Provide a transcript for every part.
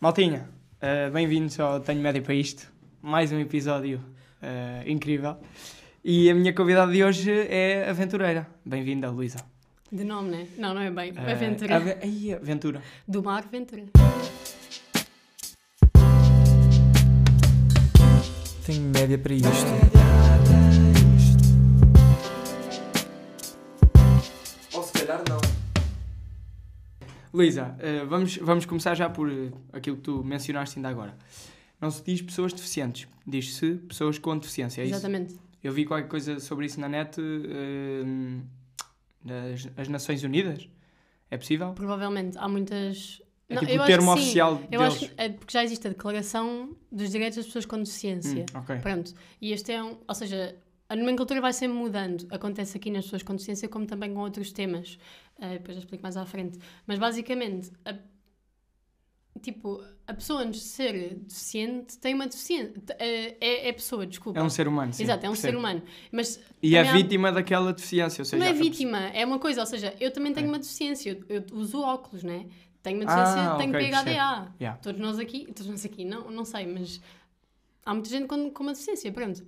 Maltinha, uh, bem-vindos ao Tenho Média para Isto. Mais um episódio uh, incrível. E a minha convidada de hoje é aventureira. Bem-vinda, Luísa. De nome, né? Não, não é bem. Uh, aventura. Ave... Ai, aventura. Do mar, aventura. Tenho média para isto. Luísa, uh, vamos, vamos começar já por uh, aquilo que tu mencionaste ainda agora. Não se diz pessoas deficientes, diz-se pessoas com deficiência, é Exatamente. isso? Eu vi qualquer coisa sobre isso na net, uh, das as Nações Unidas. É possível? Provavelmente. Há muitas. É Não, tipo eu o acho termo sim. oficial Eu deles. acho que é porque já existe a Declaração dos Direitos das Pessoas com Deficiência. Hum, ok. Pronto. E este é um. Ou seja, a nomenclatura vai sempre mudando. Acontece aqui nas pessoas com deficiência, como também com outros temas. Uh, depois eu explico mais à frente. Mas basicamente, a, tipo, a pessoa antes de ser deficiente tem uma deficiência. É, é pessoa, desculpa. É um ser humano, sim. Exato, é um percebo. ser humano. Mas E é também há- vítima daquela deficiência, ou seja... não é a pessoa- vítima, é uma coisa, ou seja, eu também tenho É. uma deficiência, eu, eu uso óculos, né? Tenho uma Ah, deficiência, tenho ok, PHDA. Yeah. Todos nós aqui, todos nós aqui, não, não sei, mas há muita gente com, com uma deficiência, pronto.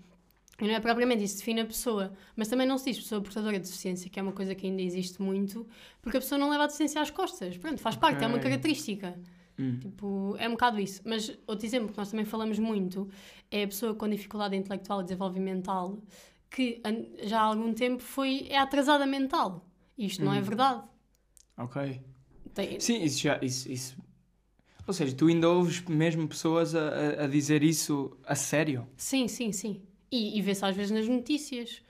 E não é propriamente isso define a pessoa, mas também não se diz pessoa portadora de deficiência, que é uma coisa que ainda existe muito, porque a pessoa não leva a deficiência às costas, pronto, faz parte, é uma característica. Hum. Tipo, é um bocado isso. Mas outro exemplo que nós também falamos muito é a pessoa com dificuldade intelectual e desenvolvimental que já há algum tempo foi, é atrasada mental. Isto não é Hum. verdade. Ok. Tem- Sim, isso já... Isso, isso... Ou seja, tu ainda ouves mesmo pessoas a, a- a dizer isso a sério? Sim, sim, sim. E, e vê-se às vezes nas notícias.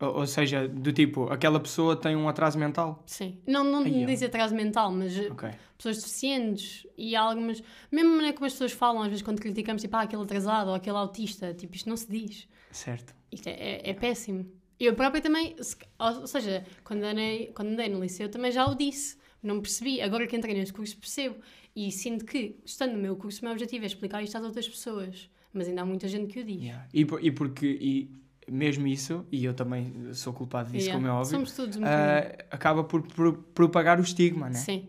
Ou, ou seja, do tipo, aquela pessoa tem um atraso mental? Sim. Não, não Ai, diz atraso mental, mas eh, Ok. pessoas deficientes e algumas. Mesmo maneira como as pessoas falam, às vezes quando criticamos, tipo, ah, aquele atrasado ou aquele autista, tipo, isto não se diz. Certo. Isto é, é, é péssimo. Eu própria também, se- ou seja, quando andei, quando andei no liceu também já o disse, não percebi. Agora que entrei neste curso percebo e sinto que, estando no meu curso, o meu objetivo é explicar isto às outras pessoas. Mas ainda há muita gente que o diz. Yeah. E, e porque... E mesmo isso, e eu também sou culpado disso, Yeah. como é óbvio, Somos todos um ah, bocadinho. acaba por, por propagar o estigma, né? Sim.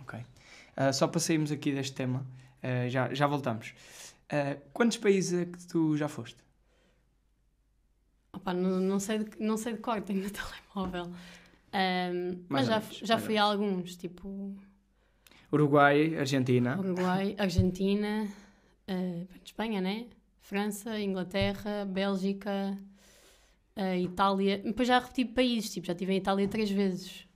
Ok. Ah, só para sairmos aqui deste tema, ah, já, já voltamos. Quantos países é que tu já foste? Opa, não, não, sei de, não sei de cor, tenho no telemóvel. Mais mas já, menos, já fui a alguns, tipo Uruguai, Argentina. Uruguai, Argentina, eh, Espanha, né? França, Inglaterra, Bélgica, eh, Itália. Depois já repeti países, tipo, já estive em Itália três vezes.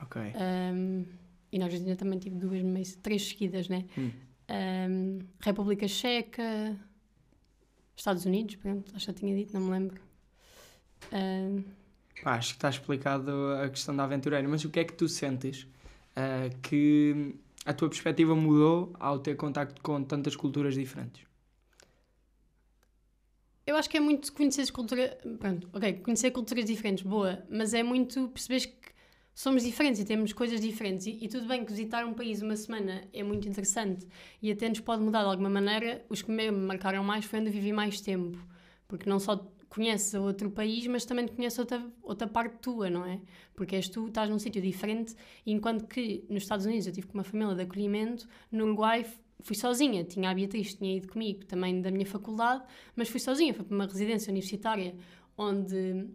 Ok. Ahm, e na Argentina também tive duas, meio, três seguidas, né? Hum. Ahm, República Checa, Estados Unidos, pronto, acho que já tinha dito, não me lembro. Pá, acho que está explicado a questão da aventureira, mas o que é que tu sentes ah, que a tua perspectiva mudou ao ter contacto com tantas culturas diferentes? Eu acho que é muito conhecer cultura. Pronto, ok, conhecer culturas diferentes, boa, mas é muito perceberes que somos diferentes e temos coisas diferentes. E, e tudo bem que visitar um país uma semana é muito interessante e até nos pode mudar de alguma maneira. Os que me marcaram mais foi onde vivi mais tempo, porque não só conheces outro país, mas também conheces outra, outra parte tua, não é? Porque és tu, estás num sítio diferente, enquanto que nos Estados Unidos eu tive com uma família de acolhimento, no Uruguai fui sozinha, tinha a Beatriz, tinha ido comigo também da minha faculdade, mas fui sozinha, fui para uma residência universitária onde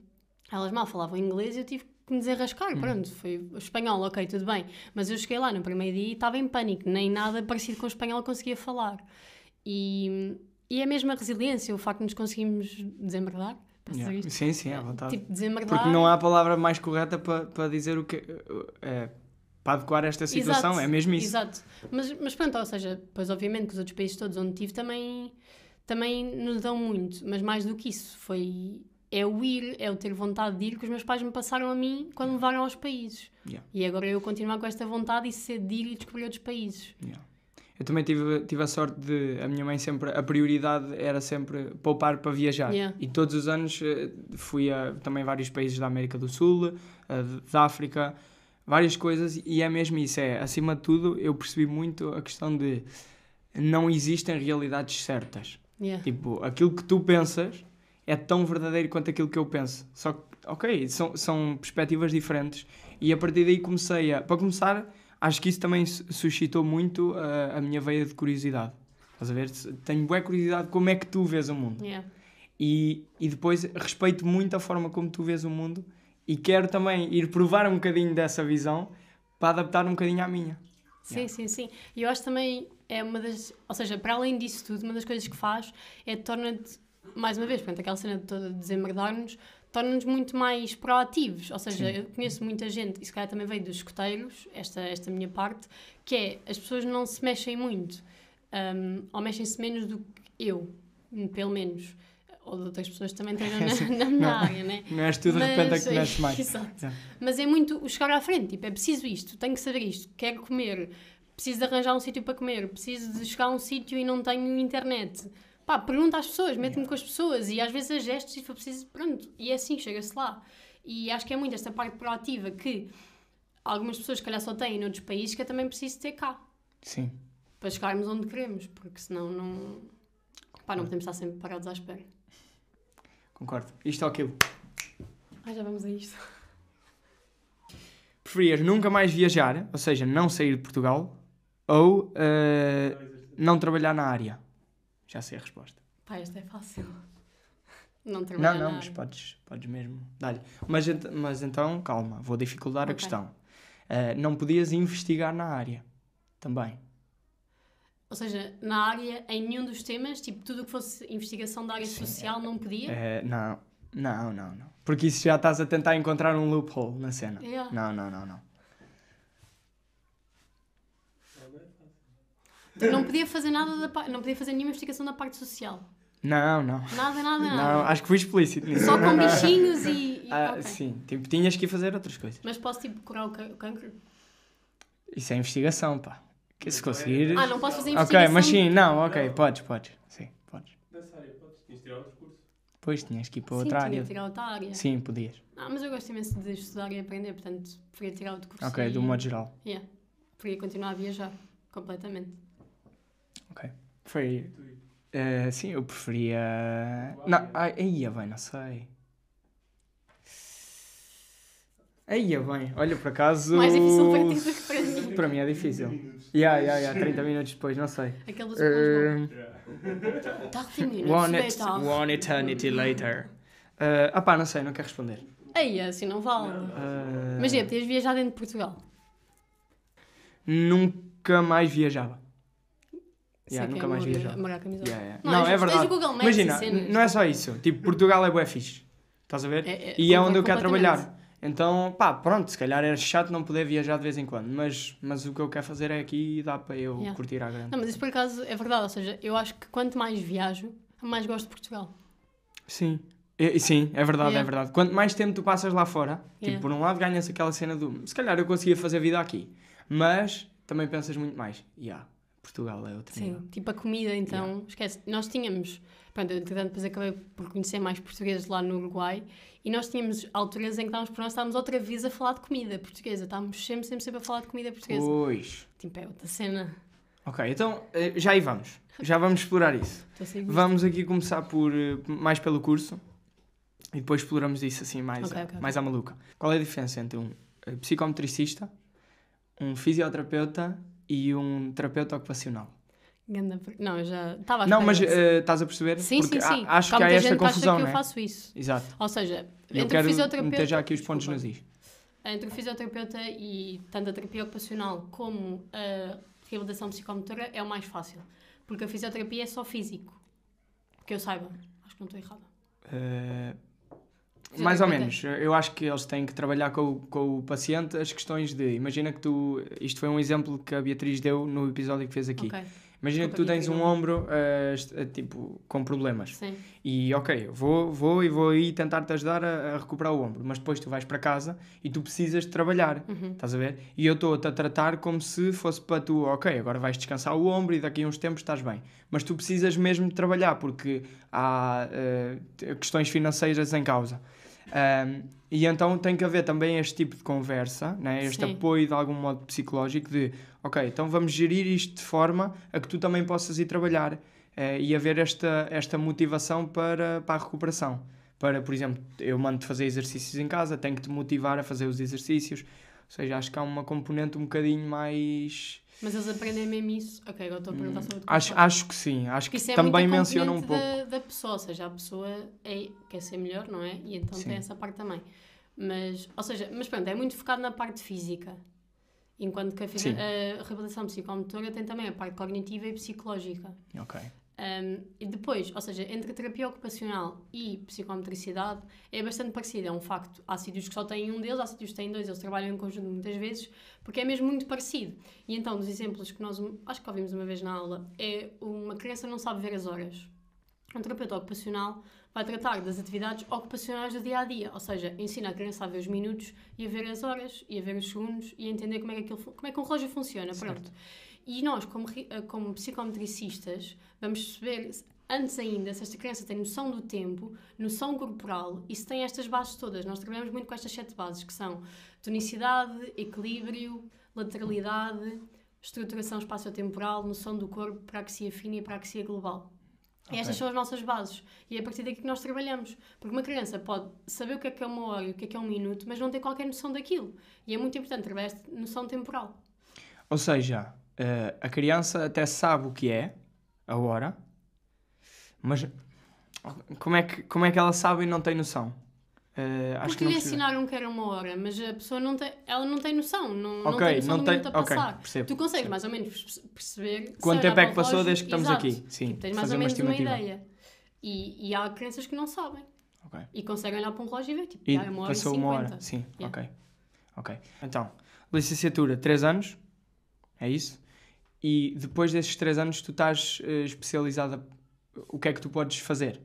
elas mal falavam inglês e eu tive que me desenrascar, pronto, foi espanhol, ok, tudo bem, mas eu cheguei lá no primeiro dia e estava em pânico, nem nada parecido com o espanhol conseguia falar. E, e é mesmo a resiliência, o facto de nos conseguirmos desembardar, Yeah. Sim, sim, à vontade. Tipo, desembardar. Porque não há palavra mais correta para, para dizer o que. é, para adequar esta situação, Exato, é mesmo isso. Exato. Mas, mas pronto, ou seja, pois obviamente que os outros países todos onde tive também, também nos dão muito, mas mais do que isso, foi é o ir, é o ter vontade de ir que os meus pais me passaram a mim quando me levaram aos países. Yeah. E agora eu continuar com esta vontade e ser de ir e descobrir outros países. Yeah. Eu também tive, tive a sorte de. A minha mãe sempre. A prioridade era sempre poupar para viajar. Yeah. E todos os anos eh, fui a também vários países da América do Sul, eh, da África, várias coisas. E é mesmo isso. É, acima de tudo, eu percebi muito a questão de. Não existem realidades certas. Yeah. Tipo, aquilo que tu pensas é tão verdadeiro quanto aquilo que eu penso. Só que, ok, são, são perspectivas diferentes. E a partir daí comecei a. Para começar, acho que isso também su- suscitou muito a, a minha veia de curiosidade. Estás a ver? Tenho boa curiosidade de como é que tu vês o mundo. Yeah. E, e depois respeito muito a forma como tu vês o mundo e quero também ir provar um bocadinho dessa visão para adaptar um bocadinho à minha. Sim, sim, sim. E eu acho também é uma das. Ou seja, para além disso tudo, uma das coisas que faz é torna-te, mais uma vez, portanto, aquela cena de toda de desemmerdar-nos, torna-nos muito mais proativos. Ou seja, Sim. eu conheço muita gente, e se calhar também veio dos escoteiros, esta, esta minha parte, que é as pessoas não se mexem muito, hum, ou mexem-se menos do que eu, pelo menos. Ou de outras pessoas também estejam na, na minha Não. área, né? Não és tu de repente a que conheces mais. Exato. Yeah. Mas é muito o chegar à frente, tipo, é preciso isto, tenho que saber isto, quero comer, preciso de arranjar um sítio para comer, preciso de chegar a um sítio e não tenho internet. Pá, pergunta às pessoas, mete-me com as pessoas e às vezes a gestos e for preciso, pronto, e é assim, chega-se lá. E acho que é muito esta parte proativa que algumas pessoas, se calhar, só têm noutros países que é também preciso ter cá, Sim. para chegarmos onde queremos, porque senão não. Pá, não podemos estar sempre parados à espera. Concordo. Isto ou aquilo. Ah, já vamos a isto. Preferias nunca mais viajar, ou seja, não sair de Portugal, ou eh, não trabalhar na área? Já sei a resposta. Pá, esta é fácil. Não Não, não, mas podes, podes mesmo. Dá-lhe. Mas, ent- mas então, calma, vou dificultar a Ok. questão. Eh, não podias investigar na área também. Ou seja, na área, em nenhum dos temas, tipo, tudo o que fosse investigação da área Sim, social não podia? Eh, não, não, não, não. Porque isso já estás a tentar encontrar um loophole na cena. Yeah. Não, não, não, não. Não podia fazer nada da parte, não podia fazer nenhuma investigação da parte social. Não, não. Nada, nada, Não, nada. acho que fui explícito nisso. Só com bichinhos e. e- Ah, ok. Sim, tipo, tinhas que ir fazer outras coisas. Mas posso tipo curar o ca- o cancro? Isso é investigação, pá. Que se conseguir. Ah, não posso fazer investigação. Ok, mas sim, não, ok, podes, podes. Sim, podes. Nessa área, podes, de tirar outro curso. Depois tinhas que ir para Sim, outra área. tirar outra área. Sim, podias. Ah, mas eu gosto imenso de estudar e aprender, portanto, preferia tirar outro curso. Ok, e... do modo geral. Yeah. Preferia continuar a viajar, completamente. Ok. Foi. eh, sim, eu preferia. Não, ai, aí é bem, não sei. Aí é bem, olha por acaso. Mais difícil para ti do que para mim. Para mim é difícil. Yeah, yeah, yeah, 30 minutos depois, não sei. Aquele dos Eh, uh... 30 minutos, one, später. one eternity later. Uh, ah pá, não sei, não quero responder. Ei, assim não vale. Uh, Imagina, podias viajar dentro de Portugal. Nunca mais viajava. Yeah, nunca é mais morar- viajava. morar a camisola. Yeah, yeah. Não, Não, é o verdade. Maps Imagina, cenas. não é só isso. Tipo, Portugal é bué fixe. Estás a ver? É- é- e é onde eu quero trabalhar. Então, pá, pronto, se calhar era chato não poder viajar de vez em quando, mas, mas o que eu quero fazer é aqui e dá para eu Yeah. curtir à grande. Não, mas isso por acaso é verdade. Ou seja, eu acho que quanto mais viajo, mais gosto de Portugal. Sim. E- sim, é verdade, Yeah. é verdade. Quanto mais tempo tu passas lá fora, tipo, Yeah. por um lado ganhas aquela cena do se calhar eu conseguia fazer vida aqui, mas também pensas muito mais. Yeah, Portugal é outro nível. Sim. Tipo a comida, então, esquece. Nós tínhamos, pronto, entretanto, depois acabei por conhecer mais portugueses lá no Uruguai e nós tínhamos alturas em que estávamos por nós, estávamos outra vez a falar de comida portuguesa. Estávamos sempre, sempre, sempre a falar de comida portuguesa. Pois. Tipo, é outra cena. Ok, então eh, já aí vamos. Já vamos explorar isso. Vamos aqui começar por eh, mais pelo curso e depois exploramos isso assim mais, Ok, a- ok, ok. mais à maluca. Qual é a diferença entre um eh, psicometricista, um fisioterapeuta e um terapeuta ocupacional? Não, eu já estava a Não, mas eh, estás a perceber? Sim, Porque sim, sim. a- acho que há esta gente acha confusão, que eu é? faço isso. Exato. Ou seja, Eu entre o fisioterapeuta... meter já aqui os pontos Desculpa. nos is. Entre o fisioterapeuta e tanto a terapia ocupacional como a reabilitação psicomotora é o mais fácil. Porque a fisioterapia é só físico. Que eu saiba. Acho que não estou errada. Eh, mais ou menos. Eu acho que eles têm que trabalhar com, o- com o paciente as questões de. Imagina que tu. Isto foi um exemplo que a Beatriz deu no episódio que fez aqui. Ok, Imagina que tu Desculpa, tens um ombro eh, tipo com problemas. sim. E ok, vou, vou e vou aí tentar te ajudar a, a recuperar o ombro, mas depois tu vais para casa e tu precisas de trabalhar, Uhum. estás a ver? E eu estou-te a tratar como se fosse para tu, ok, agora vais descansar o ombro e daqui a uns tempos estás bem. Mas tu precisas mesmo de trabalhar porque há t- questões financeiras em causa. Ahm, e então tem que haver também este tipo de conversa, né? este Sim. apoio de algum modo psicológico de, ok, então vamos gerir isto de forma a que tu também possas ir trabalhar eh, e haver esta, esta motivação para, para a recuperação. Para, por exemplo, eu mando-te fazer exercícios em casa, tenho que te motivar a fazer os exercícios. Ou seja, acho que há uma componente um bocadinho mais. Mas eles aprendem mesmo isso. Ok, agora estou a perguntar sobre o Acho, acho que sim, acho que é também a menciona um pouco. Da, da pessoa, ou seja, a pessoa é, quer ser melhor, não é? E então Sim. tem essa parte também. Mas, ou seja, mas pronto, é muito focado na parte física. Enquanto que a, a reabilitação psicomotora tem também a parte cognitiva e psicológica. Ok. Um, e depois, ou seja, entre terapia ocupacional e psicomotricidade é bastante parecido, é um facto. Há sítios que só têm um deles, há sítios que têm dois, eles trabalham em conjunto muitas vezes, porque é mesmo muito parecido. E então, dos exemplos que nós, acho que ouvimos uma vez na aula, é uma criança não sabe ver as horas. Um terapeuta ocupacional vai tratar das atividades ocupacionais do dia a dia, ou seja, ensina a criança a ver os minutos e a ver as horas e a ver os segundos e a entender como é que, aquilo, como é que um relógio funciona. Pronto. E nós, como, eh, como psicometricistas, vamos perceber antes ainda se esta criança tem noção do tempo, noção corporal e se tem estas bases todas. Nós trabalhamos muito com estas sete bases, que são tonicidade, equilíbrio, lateralidade, estruturação espaciotemporal, noção do corpo, praxia fina e praxia global. E estas são as nossas bases. E é a partir daqui que nós trabalhamos. Porque uma criança pode saber o que é que é uma hora e o que é que é um minuto, mas não ter qualquer noção daquilo. E é muito importante trabalhar esta noção temporal. Ou seja, eh, a criança até sabe o que é a hora, mas como é que, como é que ela sabe e não tem noção? Eh, acho Porque que não lhe ensinaram que era uma hora, mas a pessoa não tem, ela não tem noção, não, não Ok, tem noção não do tem. passar. percebo. Tu consegues mais ou menos perce- perceber Quanto tempo é que passou desde que estamos Exato. aqui? Sim, Tipo, tens mais ou uma menos uma estimativa. ideia. E, e há crianças que não sabem Ok. e conseguem olhar para um relógio e ver, tipo, E "Ah, é uma hora passou e uma 50. hora. Sim, Yeah. ok. Ok. Então, licenciatura, 3 anos, é isso? E depois desses 3 anos tu estás eh, especializada. O que é que tu podes fazer?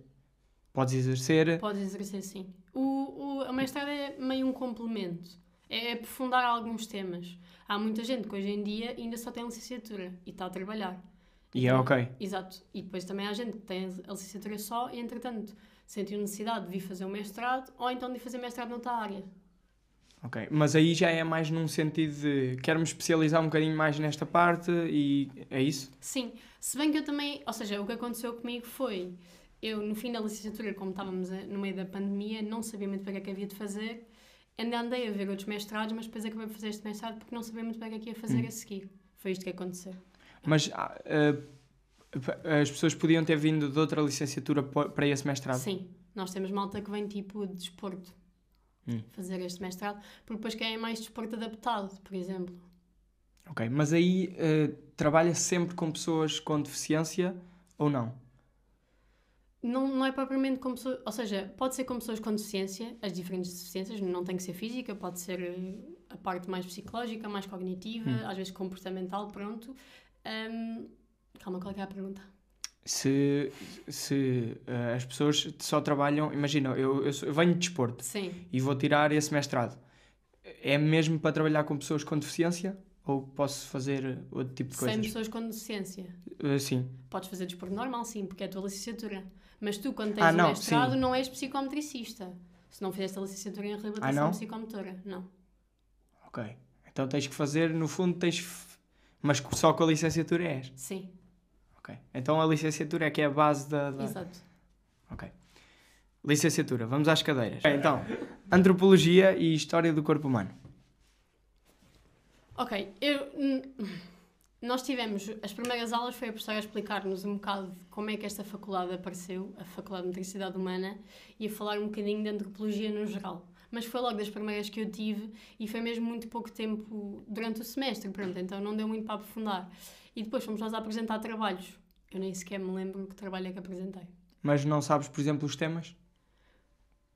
Podes exercer. Podes exercer sim. O, o, a mestrado é meio um complemento. É aprofundar alguns temas. Há muita gente que hoje em dia ainda só tem licenciatura e está a trabalhar. E é Então, ok. Exato. E depois também há gente que tem a licenciatura só e, entretanto, sentiu necessidade de vir fazer um mestrado ou então de fazer mestrado noutra área. Ok. Mas aí já é mais num sentido de quero-me especializar um bocadinho mais nesta parte e é isso? Sim. Se bem que eu também... Ou seja, o que aconteceu comigo foi... Eu, no fim da licenciatura, como estávamos no meio da pandemia, não sabia muito bem o que é que havia de fazer. Ainda andei a ver outros mestrados, mas depois acabei por fazer este mestrado porque não sabia muito bem o que é que ia fazer Hum. a seguir. Foi isto que aconteceu. Mas eh, as pessoas podiam ter vindo de outra licenciatura para esse mestrado? Sim. Nós temos malta que vem tipo de desporto Hum. fazer este mestrado, porque depois querem mais desporto adaptado, por exemplo. Ok. Mas aí eh, trabalha sempre com pessoas com deficiência ou não? Não, não é propriamente com pessoas, ou seja, pode ser com pessoas com deficiência, as diferentes deficiências, não tem que ser física, pode ser eh, a parte mais psicológica, mais cognitiva, Hum. às vezes comportamental, pronto. Ahm, calma, qual é, é a pergunta? Se, se eh, as pessoas só trabalham, imagina, eu, eu, sou- eu venho de desporto Sim, e vou tirar esse mestrado, é mesmo para trabalhar com pessoas com deficiência ou posso fazer outro tipo de sem coisas? pessoas com deficiência. Eh, sim, Podes fazer desporto normal, sim, porque é a tua licenciatura. Mas tu, quando tens Ah, o não, mestrado, sim. não és psicometricista. Se não fizeste a licenciatura em reabilitação Ah, não? psicomotora, não. ok. Então tens que fazer, no fundo, tens. Mas só com a licenciatura és. Sim, Ok. Então a licenciatura é que é a base da. da... exato. Ok. Licenciatura, vamos às cadeiras. Ok, então, antropologia e história do corpo humano. Ok, eu, n- nós tivemos, as primeiras aulas foi a professora a explicar-nos um bocado como é que esta faculdade apareceu, a Faculdade de Metricidade Humana, e a falar um bocadinho de antropologia no geral. Mas foi logo das primeiras que eu tive e foi mesmo muito pouco tempo durante o semestre, pronto, então não deu muito para aprofundar. E depois fomos nós a apresentar trabalhos. Eu nem sequer me lembro que trabalho é que apresentei. Mas não sabes, por exemplo, os temas?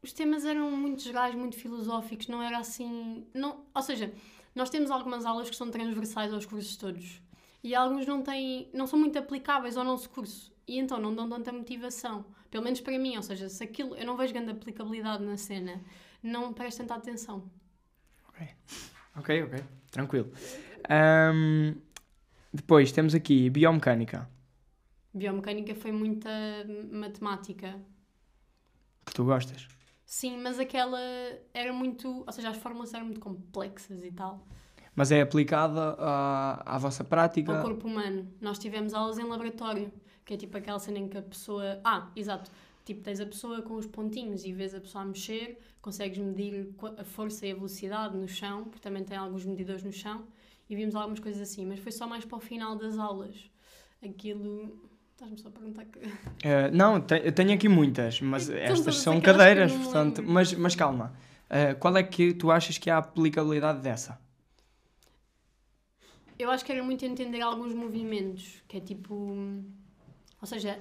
Os temas eram muito gerais, muito filosóficos, não era assim. Não, ou seja, nós temos algumas aulas que são transversais aos cursos todos e alguns não têm, não são muito aplicáveis ao nosso curso e então não dão tanta motivação. Pelo menos para mim, ou seja, se aquilo eu não vejo grande aplicabilidade na cena, não presto tanta atenção. Ok, ok. Tranquilo. Ahm, depois temos aqui biomecânica, Biomecânica foi muita matemática. que tu gostas. Sim, mas aquela era muito. Ou seja, as fórmulas eram muito complexas e tal. Mas é aplicada à, à vossa prática. ao corpo humano. Nós tivemos aulas em laboratório, que é tipo aquela cena em que a pessoa. Ah, exato. tipo, tens a pessoa com os pontinhos e vês a pessoa a mexer, consegues medir a força e a velocidade no chão, porque também tem alguns medidores no chão, e vimos algumas coisas assim, mas foi só mais para o final das aulas. Aquilo. Estás-me só a perguntar que. Eh, não, te- eu tenho aqui muitas, mas Então, estas são cadeiras, portanto. Mas, mas calma. Eh, qual é que tu achas que é a aplicabilidade dessa? Eu acho que era muito entender alguns movimentos, que é tipo. Ou seja,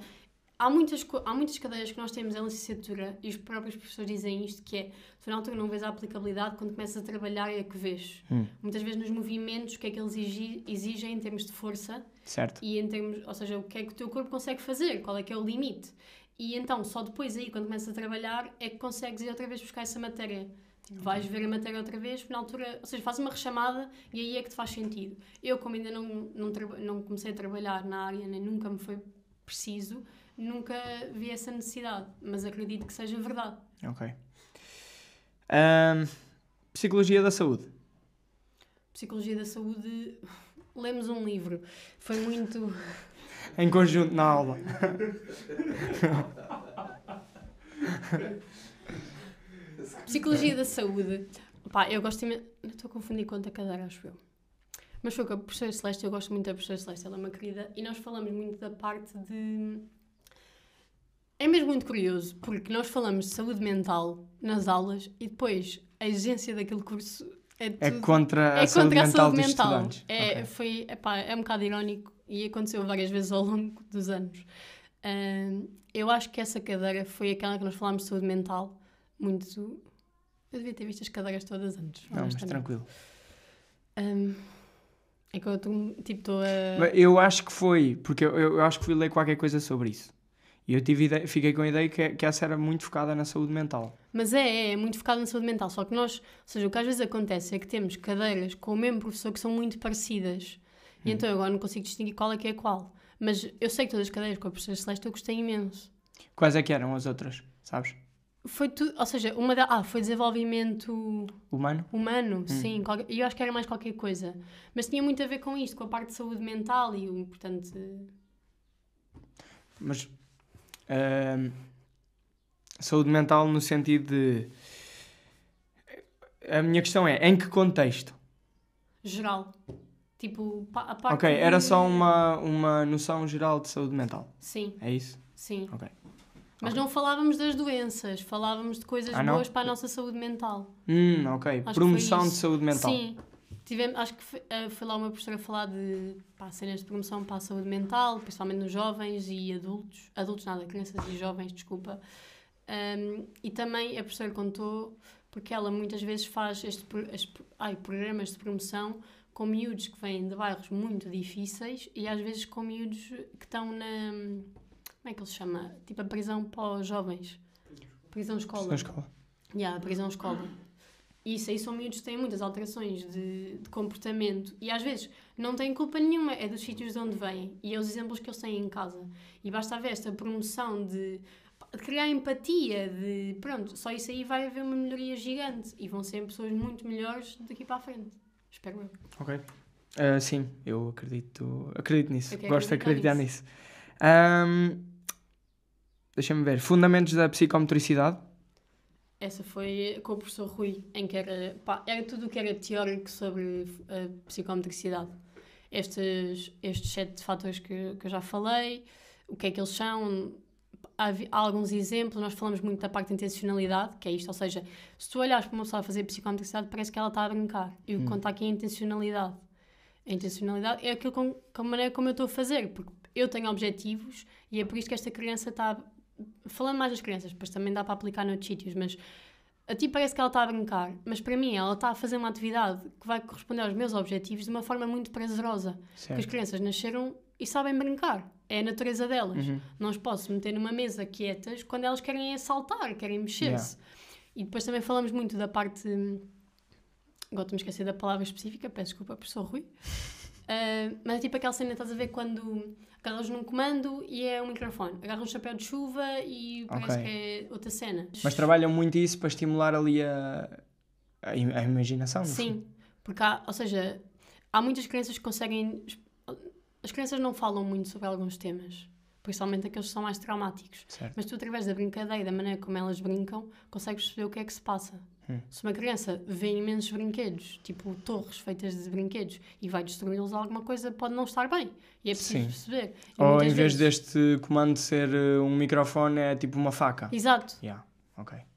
há muitas, há muitas cadeiras que nós temos em licenciatura e os próprios professores dizem isto, que é, tu na altura não vês a aplicabilidade, quando começas a trabalhar é que vês. Hum. Muitas vezes nos movimentos, o que é que eles exi- exigem em termos de força Certo? e em termos, ou seja, o que é que o teu corpo consegue fazer, qual é que é o limite. E então, só depois aí, quando começas a trabalhar, é que consegues ir outra vez buscar essa matéria. Tipo, vais ver a matéria outra vez, na altura, ou seja, faz uma rechamada e aí é que te faz sentido. Eu, como ainda não, não, não comecei a trabalhar na área, nem nunca me foi preciso, nunca vi essa necessidade, mas acredito que seja verdade. Ok. Ahm, psicologia da saúde. Psicologia da saúde, lemos um livro, foi muito. Em conjunto na aula. Psicologia da saúde. Pá, eu gosto imen- não Estou a confundir com outra cadeira, acho eu. Mas foi com a professora Celeste, eu gosto muito da professora Celeste, ela é uma querida. E nós falamos muito da parte de. É mesmo muito curioso, porque nós falamos de saúde mental nas aulas e depois a exigência daquele curso é tudo. É contra a é saúde contra a mental saúde mental. É, Ok. foi, epá, é um bocado irónico e aconteceu várias vezes ao longo dos anos. Ahm, eu acho que essa cadeira foi aquela que nós falámos de saúde mental. Muito. Eu devia ter visto as cadeiras todas antes. Não, mas tranquilo. Ahm, é que eu estou tipo, a. Eu acho que foi, porque eu, eu acho que fui ler qualquer coisa sobre isso. E eu tive ideia- fiquei com a ideia que, que essa era muito focada na saúde mental. Mas é, é, é muito focado na saúde mental. Só que nós, ou seja, o que às vezes acontece é que temos cadeiras com o mesmo professor que são muito parecidas. E então eu agora não consigo distinguir qual é que é qual. Mas eu sei que todas as cadeiras com a professora Celeste eu gostei imenso. Quais é que eram as outras, sabes? Foi tudo, ou seja, uma da, ah, foi desenvolvimento Humano? humano, sim, qualquer- e eu acho que era mais qualquer coisa. Mas tinha muito a ver com isto, com a parte de saúde mental e o importante. Mas saúde mental no sentido de. A minha questão é, em que contexto? geral. Tipo, a parte. Ok, era de- só uma, uma noção geral de saúde mental. Sim, É isso? sim. Ok. Mas Ok. não falávamos das doenças, falávamos de coisas Ah, boas para a nossa saúde mental. Hum, ok. foi Promoção de saúde mental. Sim. Tivemos, acho que foi, eh, foi lá uma professora a falar de pá, cenas de promoção para a saúde mental, principalmente nos jovens e adultos. Adultos nada, crianças e jovens, desculpa. Um, e também a professora contou, porque ela muitas vezes faz este, as- ai, programas de promoção com miúdos que vêm de bairros muito difíceis e às vezes com miúdos que estão na. Como é que ele se chama? Tipo a prisão para os jovens. Prisão escola. Na escola. Yeah, prisão escola. E isso aí são miúdos que têm muitas alterações de, de comportamento e às vezes não têm culpa nenhuma, é dos sítios de onde vêm e é os exemplos que eles têm em casa. E basta haver esta promoção de, de criar empatia, de pronto, só isso aí vai haver uma melhoria gigante e vão ser pessoas muito melhores daqui para a frente. Espero eu. Ok. Ah, sim, eu acredito, acredito nisso. Quero Gosto de acreditar acreditar nisso. Ahm, Deixa-me ver. Fundamentos da psicomotricidade. Essa foi com o professor Rui, em que era, pá, era tudo o que era teórico sobre a psicometricidade. Estes, estes sete fatores que, que eu já falei, o que é que eles são, há, há alguns exemplos, nós falamos muito da parte de intencionalidade, que é isto, ou seja, se tu olhares para uma pessoa a fazer psicometricidade, parece que ela está a brincar. E o que conta aqui é a intencionalidade. A intencionalidade é aquilo com, com a maneira como eu estou a fazer, porque eu tenho objetivos e é por isso que esta criança está. Falando mais das crianças, depois também dá para aplicar noutros sítios, mas a ti parece que ela está a brincar, mas para mim ela está a fazer uma atividade que vai corresponder aos meus objetivos de uma forma muito prazerosa. Porque as crianças nasceram e sabem brincar, é a natureza delas. Uhum. Não os posso meter numa mesa quietas quando elas querem é saltar, querem mexer-se. E depois também falamos muito da parte. Agora estou-me a esquecer da palavra específica, peço desculpa, professor Rui. Ah, mas é tipo aquela cena, estás a ver quando agarras num comando e é um microfone, agarras um chapéu de chuva e parece Ok. que é outra cena. Mas trabalham muito isso para estimular ali a, a, a imaginação. Sim, porque há, ou seja, há muitas crianças que conseguem. As crianças não falam muito sobre alguns temas. Principalmente aqueles que são mais traumáticos. Certo. Mas tu, através da brincadeira, da maneira como elas brincam, consegues perceber o que é que se passa. Hum. Se uma criança vê imensos brinquedos, tipo torres feitas de brinquedos, e vai destruí-los, alguma coisa pode não estar bem. E é preciso Sim. perceber. E Ou em vez vezes- deste comando ser eh, um microfone, é tipo uma faca. Exato. Yeah.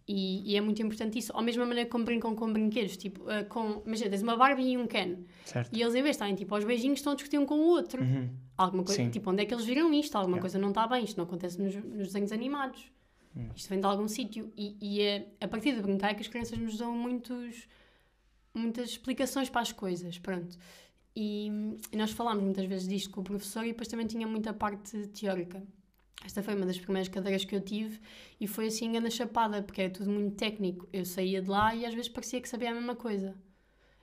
E, e é muito importante isso. Ou mesmo a maneira como brincam com brinquedos. Tipo, eh, com, imagina, tens uma Barbie e um Ken. Certo. E eles, em vez de estarem tipo aos beijinhos, estão a discutir um com o outro. Uhum. Alguma coisa, Sim. tipo, onde é que eles viram isto? Alguma Yeah. coisa não está bem, isto não acontece nos, nos desenhos animados. Hum. Isto vem de algum sítio. E, e é a partir de brincar é que as crianças nos dão muitos, muitas explicações para as coisas. Pronto. E, e nós falámos muitas vezes disto com o professor e depois também tinha muita parte teórica. Esta foi uma das primeiras cadeiras que eu tive e foi assim grande chapada, porque é tudo muito técnico. Eu saía de lá e às vezes parecia que sabia a mesma coisa.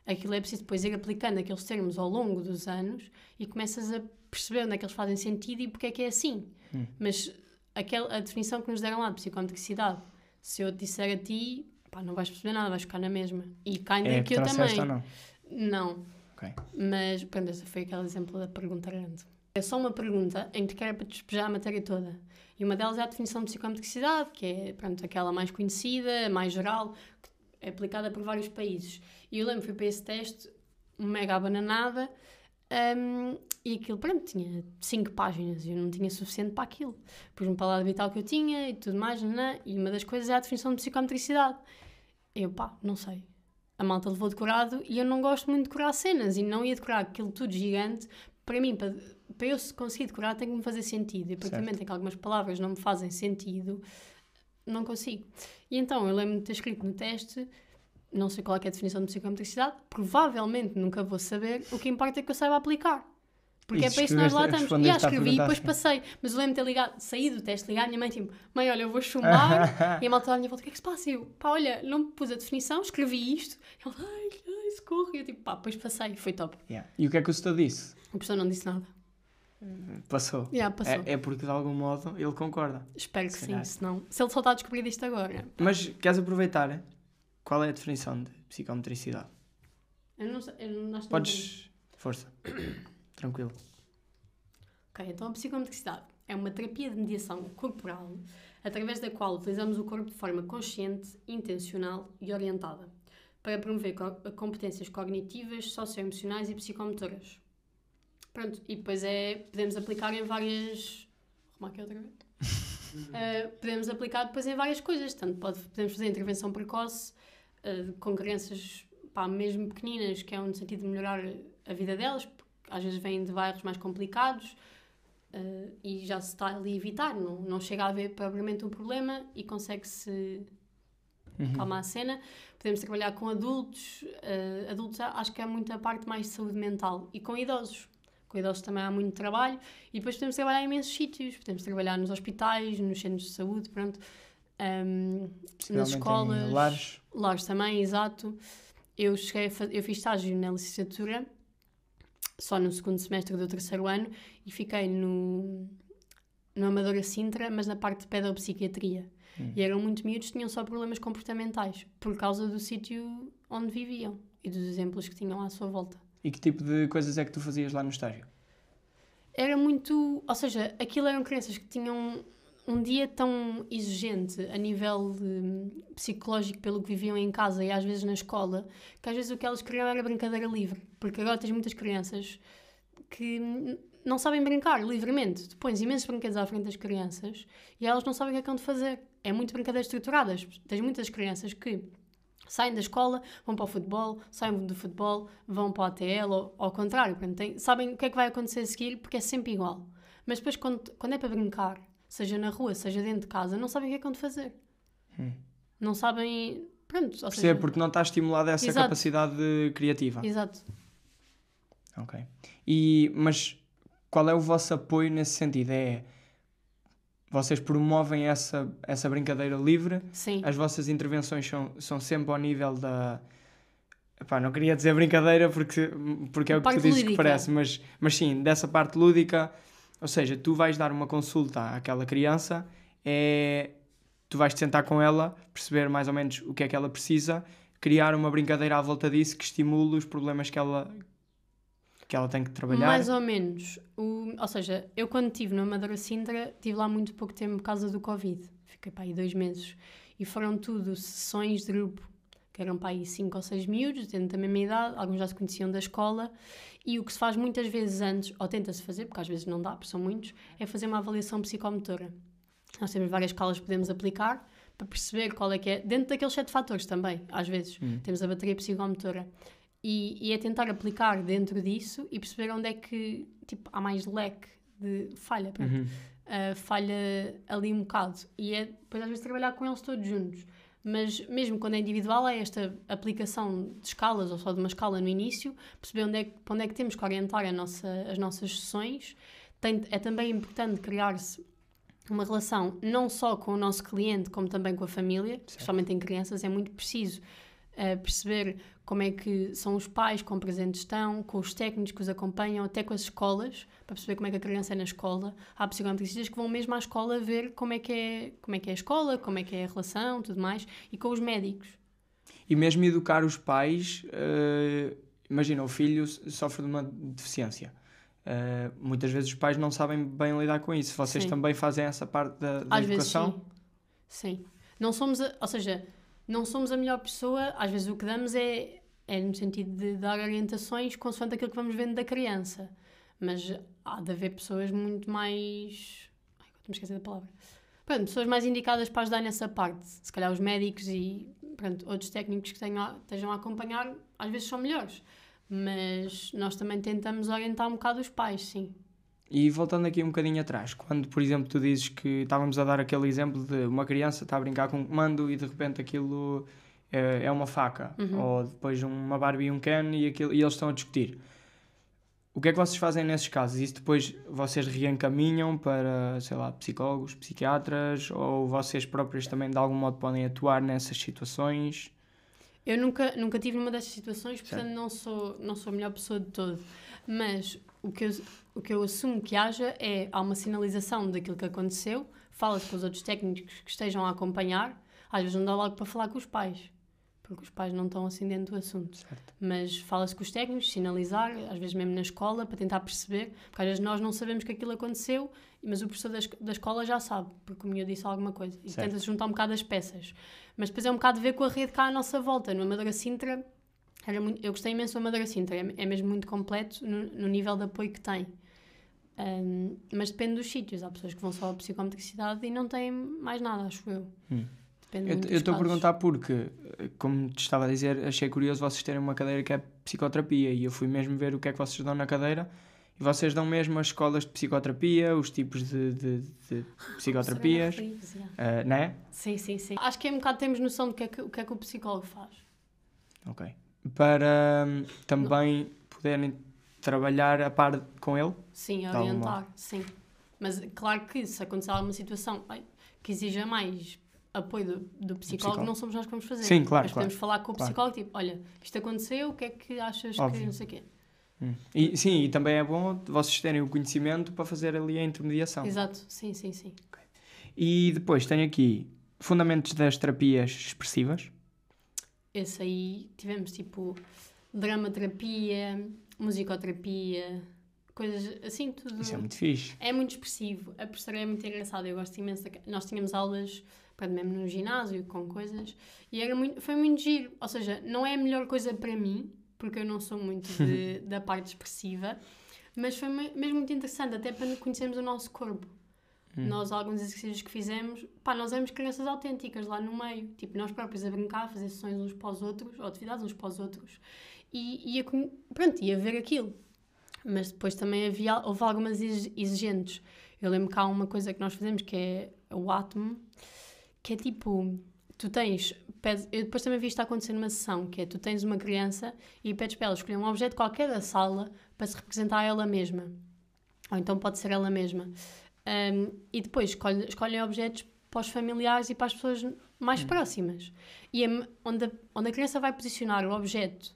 Aquilo é preciso depois ir aplicando aqueles termos ao longo dos anos e começas a perceber onde é que eles fazem sentido e porque é que é assim. Hum. Mas aquela, a definição que nos deram lá de psicometricidade, se eu te disser a ti, pá, não vais perceber nada, vais ficar na mesma. E cá ainda É que que eu também. ou não? Não. Ok. Mas, pronto, esse foi aquele exemplo da pergunta grande. É só uma pergunta em que te quer para despejar a matéria toda. E uma delas é a definição de psicometricidade, que é, pronto, aquela mais conhecida, mais geral, que é aplicada por vários países. E eu lembro, fui para esse teste, mega abananada, hum, e aquilo, pronto, tinha cinco páginas e eu não tinha suficiente para aquilo. Pus-me para lá de vital que eu tinha e tudo mais, nanã, e uma das coisas é a definição de psicometricidade. Eu, pá, não sei. A malta levou decorado e eu não gosto muito de decorar cenas e não ia decorar aquilo tudo gigante. Para mim, para, para eu conseguir decorar, tem que me fazer sentido. E a partir do que algumas palavras não me fazem sentido, não consigo. E então eu lembro-me de ter escrito no teste, não sei qual é, é a definição de psicometricidade, provavelmente nunca vou saber, o que importa é que eu saiba aplicar. Porque é para isso que nós lá estamos. E escrevi e depois passei. Mas eu lembro de ter ligado, saí do teste, ligar à minha mãe, tipo, mãe, olha, eu vou chumbar. e a malta à minha volta, o que é que se passa? E eu, pá, olha, não me pus a definição, escrevi isto. Ela, ai, ai, socorro. E eu, tipo, pá, depois passei, foi top. Yeah. E o que é que o senhor disse? A pessoa não disse nada. Passou. Já, passou. É, é porque de algum modo ele concorda. Espero que se sim, senão. Se ele só está a descobrir isto agora. Mas queres aproveitar? Qual é a definição de psicometricidade? Eu não sei. Eu não. Podes. Força. Tranquilo. Ok, então a psicometricidade é uma terapia de mediação corporal através da qual utilizamos o corpo de forma consciente, intencional e orientada para promover co- competências cognitivas, socioemocionais e psicomotoras. Pronto, e depois é, podemos aplicar em várias... Arrumar aqui outra vez? Uh, podemos aplicar depois em várias coisas, tanto pode, podemos fazer intervenção precoce uh, com crianças pá, mesmo pequeninas, que é um sentido de melhorar a vida delas, porque às vezes vêm de bairros mais complicados uh, e já se está ali a evitar, não, não chega a haver propriamente um problema e consegue-se Uhum. calmar a cena. Podemos trabalhar com adultos, uh, adultos acho que é muita parte mais de saúde mental e com idosos. Com idosos também há muito trabalho e depois podemos trabalhar em imensos sítios, podemos trabalhar nos hospitais, nos centros de saúde, pronto, um, nas escolas, Lares. Lares também, exato. Eu, cheguei eu fiz estágio na licenciatura, só no segundo semestre do terceiro ano, e fiquei no, no Amadora Sintra, mas na parte de pedopsiquiatria. Hum. E eram muito miúdos, tinham só problemas comportamentais, por causa do sítio onde viviam e dos exemplos que tinham à sua volta. E que tipo de coisas é que tu fazias lá no estágio? Era muito. Ou seja, aquilo eram crianças que tinham um dia tão exigente a nível de, psicológico pelo que viviam em casa e às vezes na escola, que às vezes o que elas queriam era brincadeira livre. Porque agora tens muitas crianças que n- não sabem brincar livremente. Tu pões imensos brinquedos à frente das crianças e elas não sabem o que é que hão de fazer. É muito brincadeiras estruturadas. Tens muitas crianças que saem da escola, vão para o futebol, saem do futebol, vão para o ATL, ou ao contrário, portanto, sabem o que é que vai acontecer a seguir porque é sempre igual. Mas depois, quando, quando é para brincar, seja na rua, seja dentro de casa, não sabem o que é que hão de fazer. Hum. Não sabem. Pronto, ou seja, Percebo, porque não está estimulada essa Exato. capacidade criativa. Exato. Ok. E, mas qual é o vosso apoio nesse sentido? É vocês promovem essa, essa brincadeira livre? Sim. As vossas intervenções são, são sempre ao nível da. Epá, não queria dizer brincadeira porque, porque é o que tu dizes que parece, mas, mas sim, dessa parte lúdica, ou seja, tu vais dar uma consulta àquela criança, é, tu vais te sentar com ela, perceber mais ou menos o que é que ela precisa, criar uma brincadeira à volta disso que estimule os problemas que ela Porque ela tem que trabalhar. Mais ou menos. O, ou seja, eu quando estive na Madeira Sintra, estive lá muito pouco tempo por causa do Covid. Fiquei para aí dois meses. E foram tudo sessões de grupo, que eram para aí cinco ou seis miúdos, dentro da mesma idade, alguns já se conheciam da escola. E o que se faz muitas vezes antes, ou tenta-se fazer, porque às vezes não dá, porque são muitos, é fazer uma avaliação psicomotora. Nós temos várias escalas que podemos aplicar para perceber qual é que é, dentro daqueles sete fatores também, às vezes. Hum. Temos a bateria psicomotora. E, e é tentar aplicar dentro disso e perceber onde é que tipo, há mais leque de falha. pronto. Uhum. Uh, falha ali um bocado. E é depois às vezes trabalhar com eles todos juntos. Mas mesmo quando é individual, é esta aplicação de escalas ou só de uma escala no início, perceber onde é, que- para onde é que temos que orientar a nossa, as nossas sessões. Tem- é também importante criar-se uma relação não só com o nosso cliente, como também com a família, especialmente em crianças, é muito preciso eh, perceber como é que são os pais, com presentes estão, com os técnicos que os acompanham, até com as escolas, para perceber como é que a criança é na escola. Há psicometricistas que vão mesmo à escola ver como é que é, como é, que é a escola, como é que é a relação, tudo mais, e com os médicos. E mesmo educar os pais, eh, imagina, o filho sofre de uma deficiência. Eh, muitas vezes os pais não sabem bem lidar com isso. Vocês Sim. também fazem essa parte da, da Às vezes educação? sim. Sim. Não somos, a, ou seja, não somos a melhor pessoa, às vezes o que damos é, é no sentido de dar orientações consoante aquilo que vamos vendo da criança. Mas há de haver pessoas muito mais. Ai, estou-me esquecer da palavra. Pronto, pessoas mais indicadas para ajudar nessa parte. Se calhar os médicos e pronto, outros técnicos que tenham, estejam a acompanhar, às vezes são melhores. Mas nós também tentamos orientar um bocado os pais, sim. E voltando aqui um bocadinho atrás, quando, por exemplo, tu dizes que estávamos a dar aquele exemplo de uma criança está a brincar com um comando e de repente aquilo é, é uma faca, Uhum. ou depois uma Barbie e um Ken e, aquilo, e eles estão a discutir. O que é que vocês fazem nesses casos? Isso depois vocês reencaminham para, sei lá, psicólogos, psiquiatras, ou vocês próprios também de algum modo podem atuar nessas situações? Eu nunca, nunca tive numa destas situações, portanto Certo. não sou, não sou a melhor pessoa de todo. Mas o que, eu, o que eu assumo que haja é há uma sinalização daquilo que aconteceu, fala-se com os outros técnicos que estejam a acompanhar, às vezes não dá logo para falar com os pais, porque os pais não estão assim dentro do assunto. Certo. Mas fala-se com os técnicos, sinalizar, às vezes mesmo na escola, para tentar perceber, porque às vezes nós não sabemos que aquilo aconteceu, mas o professor da, da escola já sabe, porque o miúdo disse alguma coisa. E tenta-se juntar um bocado as peças. Mas depois é um bocado ver com a rede cá à nossa volta. No Amadora Sintra, era muito, eu gostei imenso do Amadora Sintra, é, é mesmo muito completo no, no nível de apoio que tem. Ahm, mas depende dos sítios. Há pessoas que vão só a psicometricidade e não têm mais nada, acho eu. Hum. Depende Eu estou a perguntar porque, eh, como te estava a dizer, achei curioso vocês terem uma cadeira que é psicoterapia e eu fui mesmo ver o que é que vocês dão na cadeira e vocês dão mesmo as escolas de psicoterapia, os tipos de, de- de psicoterapias, yeah. né? Sim, sim, sim. Acho que é um bocado temos noção do que é que, o que é que o psicólogo faz. Ok. Para hum, também poderem trabalhar a par com ele. Sim, orientar, sim. Mas claro que se acontecer alguma situação que exija mais apoio do, do psicólogo, psicólogo. não somos nós que vamos fazer. Sim, claro, Mas claro, podemos falar com o claro. psicólogo, tipo, olha, isto aconteceu, o que é que achas que Óbvio. não sei o quê. Hum. E, sim, e também é bom vocês terem o conhecimento para fazer ali a intermediação. Exato, sim, sim, sim. E depois tenho aqui fundamentos das terapias expressivas. Esse aí tivemos tipo dramaterapia, musicoterapia, coisas assim, tudo. Isso é muito fixe. É muito expressivo. A professora é muito engraçada. Eu gosto imenso. Da... Nós tínhamos aulas, pronto, mesmo no ginásio, com coisas. E era muito, foi muito giro. Ou seja, não é a melhor coisa para mim, porque eu não sou muito de- da parte expressiva. Mas foi me- mesmo muito interessante, até para conhecermos o nosso corpo. Nós, alguns exercícios que fizemos, pá, nós éramos crianças autênticas lá no meio. Tipo, nós próprios a brincar, a fazer sessões uns para os outros, ou atividades uns para os outros. E ia, pronto, ia ver aquilo. Mas depois também havia, houve algumas exig- exigentes. Eu lembro que há uma coisa que nós fazemos que é o átomo, que é tipo, tu tens, pedes, eu depois também vi isto acontecer numa sessão, que é tu tens uma criança e pedes para ela escolher um objeto qualquer da sala para se representar ela mesma. Ou então pode ser ela mesma. Um, e depois escolhe, escolhem objetos para os familiares e para as pessoas mais próximas. E a, onde, a, onde a criança vai posicionar o objeto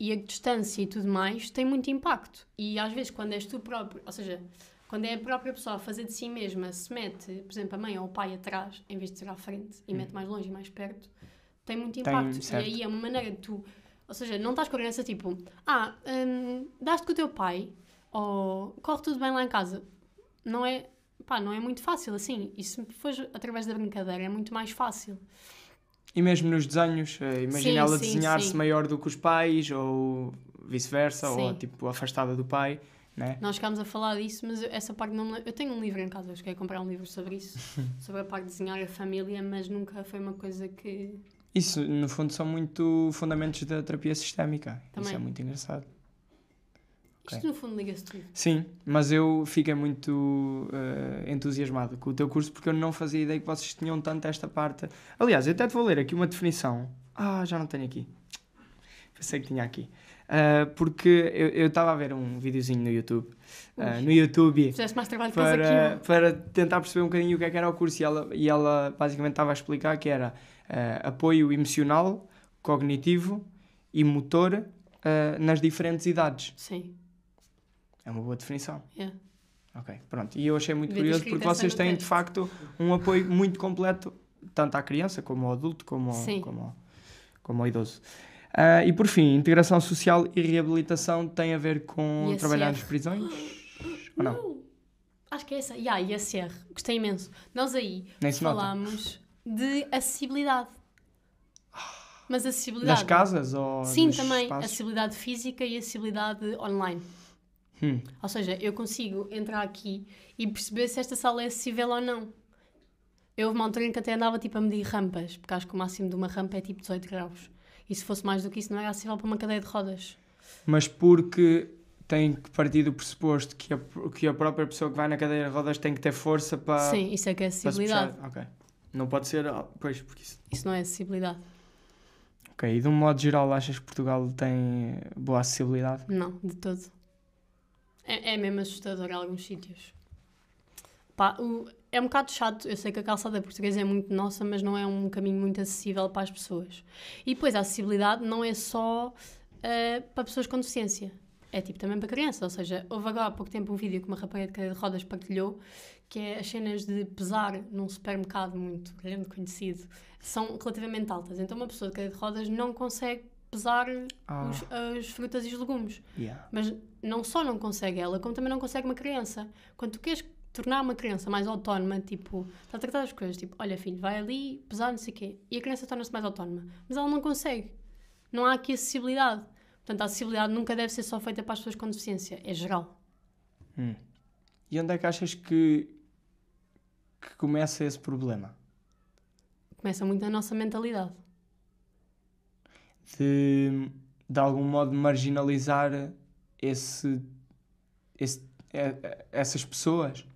e a distância e tudo mais tem muito impacto. E às vezes, quando és tu próprio, ou seja, quando é a própria pessoa a fazer de si mesma, se mete, por exemplo, a mãe ou o pai atrás, em vez de ser à frente, e mete mais longe e mais perto, tem muito Tem, impacto. certo. e aí é uma maneira de tu Ou seja, não estás com a criança tipo, ah, hum, daste com o teu pai, ou corre tudo bem lá em casa. Não é, pá, não é muito fácil assim. E se fores através da brincadeira, é muito mais fácil. E mesmo nos desenhos, eh, imagina ela desenhar-se maior do que os pais, ou vice-versa, ou tipo afastada do pai, né? Nós chegámos a falar disso, mas eu- essa parte não. Eu tenho um livro em casa, eu cheguei a comprar um livro sobre isso, sobre a parte de desenhar a família, mas nunca foi uma coisa que... Isso, no fundo, são muito fundamentos da terapia sistémica. Isso Também. é muito engraçado. Isto no fundo liga-se tudo. Sim, mas eu fiquei muito eh, entusiasmado com o teu curso porque eu não fazia ideia que vocês tinham tanto esta parte. Aliás, eu até te vou ler aqui uma definição. Ah, já não tenho aqui. Pensei que tinha aqui. Ah, porque eu estava a ver um videozinho no YouTube. Ui. no YouTube faz aqui, para, para tentar perceber um bocadinho o que é que era o curso e ela, e ela basicamente estava a explicar que era ah, apoio emocional, cognitivo e motor nas diferentes idades. Sim, É uma boa definição. é. Ok, pronto. E eu achei muito curioso porque vocês têm de facto um apoio muito completo, tanto à criança como ao adulto, como ao, como ao, como ao idoso. Ah, e por fim, integração social e reabilitação tem a ver com ISR. trabalhar nas prisões? Ou não? Acho que é essa. Yeah, ISR. Gostei imenso. Nós aí Nem falámos de acessibilidade. Mas Nas acessibilidade... casas ou Sim, também. espaços? Acessibilidade física e acessibilidade online. Hum, Ou seja, eu consigo entrar aqui e perceber se esta sala é acessível ou não. Eu houve uma altura em que até andava tipo a medir rampas, porque acho que o máximo de uma rampa é tipo 18 graus. E se fosse mais do que isso, não era acessível para uma cadeia de rodas. Mas porque tem que partir do pressuposto que a, que a própria pessoa que vai na cadeira de rodas tem que ter força para, Sim, isso é que é acessibilidade. Ok. Não pode ser. ah, Pois, porque isso. Isso não é acessibilidade. Ok, e de um modo geral, achas que Portugal tem boa acessibilidade? Não, de todo. É, é mesmo assustador em alguns sítios. Pá, o- é um bocado chato. Eu sei que a calçada portuguesa é muito nossa, mas não é um caminho muito acessível para as pessoas. E depois a acessibilidade não é só eh, para pessoas com deficiência. É tipo também para crianças. Ou seja, houve agora há pouco tempo um vídeo que uma rapariga de cadeira de rodas partilhou que é as cenas de pesar num supermercado muito grande conhecido são relativamente altas. Então uma pessoa de cadeira de rodas não consegue pesar Ah, os, as frutas e os legumes. yeah. Mas não só não consegue ela, como também não consegue uma criança. Quando tu queres tornar uma criança mais autónoma, tipo, está a tratar das coisas, tipo, olha filho, vai ali pesar, não sei o quê, e a criança torna-se mais autónoma. Mas ela não consegue. Não há aqui acessibilidade. Portanto, a acessibilidade nunca deve ser só feita para as pessoas com deficiência, é geral. Hum. E onde é que achas que, que começa esse problema? Começa muito na nossa mentalidade. De, de algum modo, marginalizar esse, esse, é- é- essas pessoas?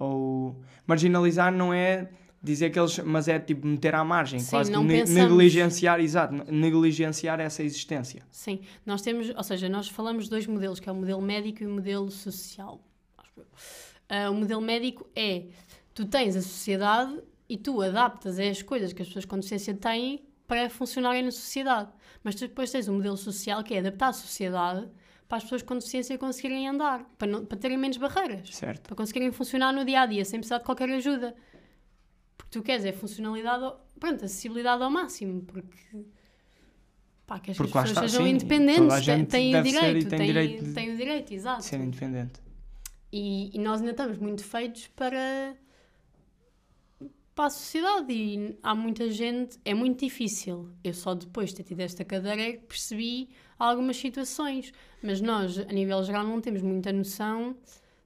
Ou marginalizar não é dizer que eles. Mas é tipo meter à margem, Sim, quase ne- pensamos. negligenciar, exato, negligenciar essa existência. Sim, nós temos, ou seja, nós falamos de dois modelos, que é o modelo médico e o modelo social. Ah, o modelo médico é, tu tens a sociedade e tu adaptas as coisas que as pessoas com deficiência têm para funcionarem na sociedade. Mas tu depois tens o modelo social, que é adaptar a sociedade para as pessoas com deficiência conseguirem andar, para, não, para terem menos barreiras, Certo. para conseguirem funcionar no dia a dia sem precisar de qualquer ajuda. Porque tu queres é funcionalidade, pronto, acessibilidade ao máximo, porque pá, que Porque as pessoas está, sejam sim, independentes, têm, o direito, tem têm, direito de- têm o direito, exato. Ser independente. E, e nós ainda estamos muito feitos para, para a sociedade e há muita gente, é muito difícil. Eu só depois de ter tido esta cadeira é que percebi algumas situações, mas nós, a nível geral, não temos muita noção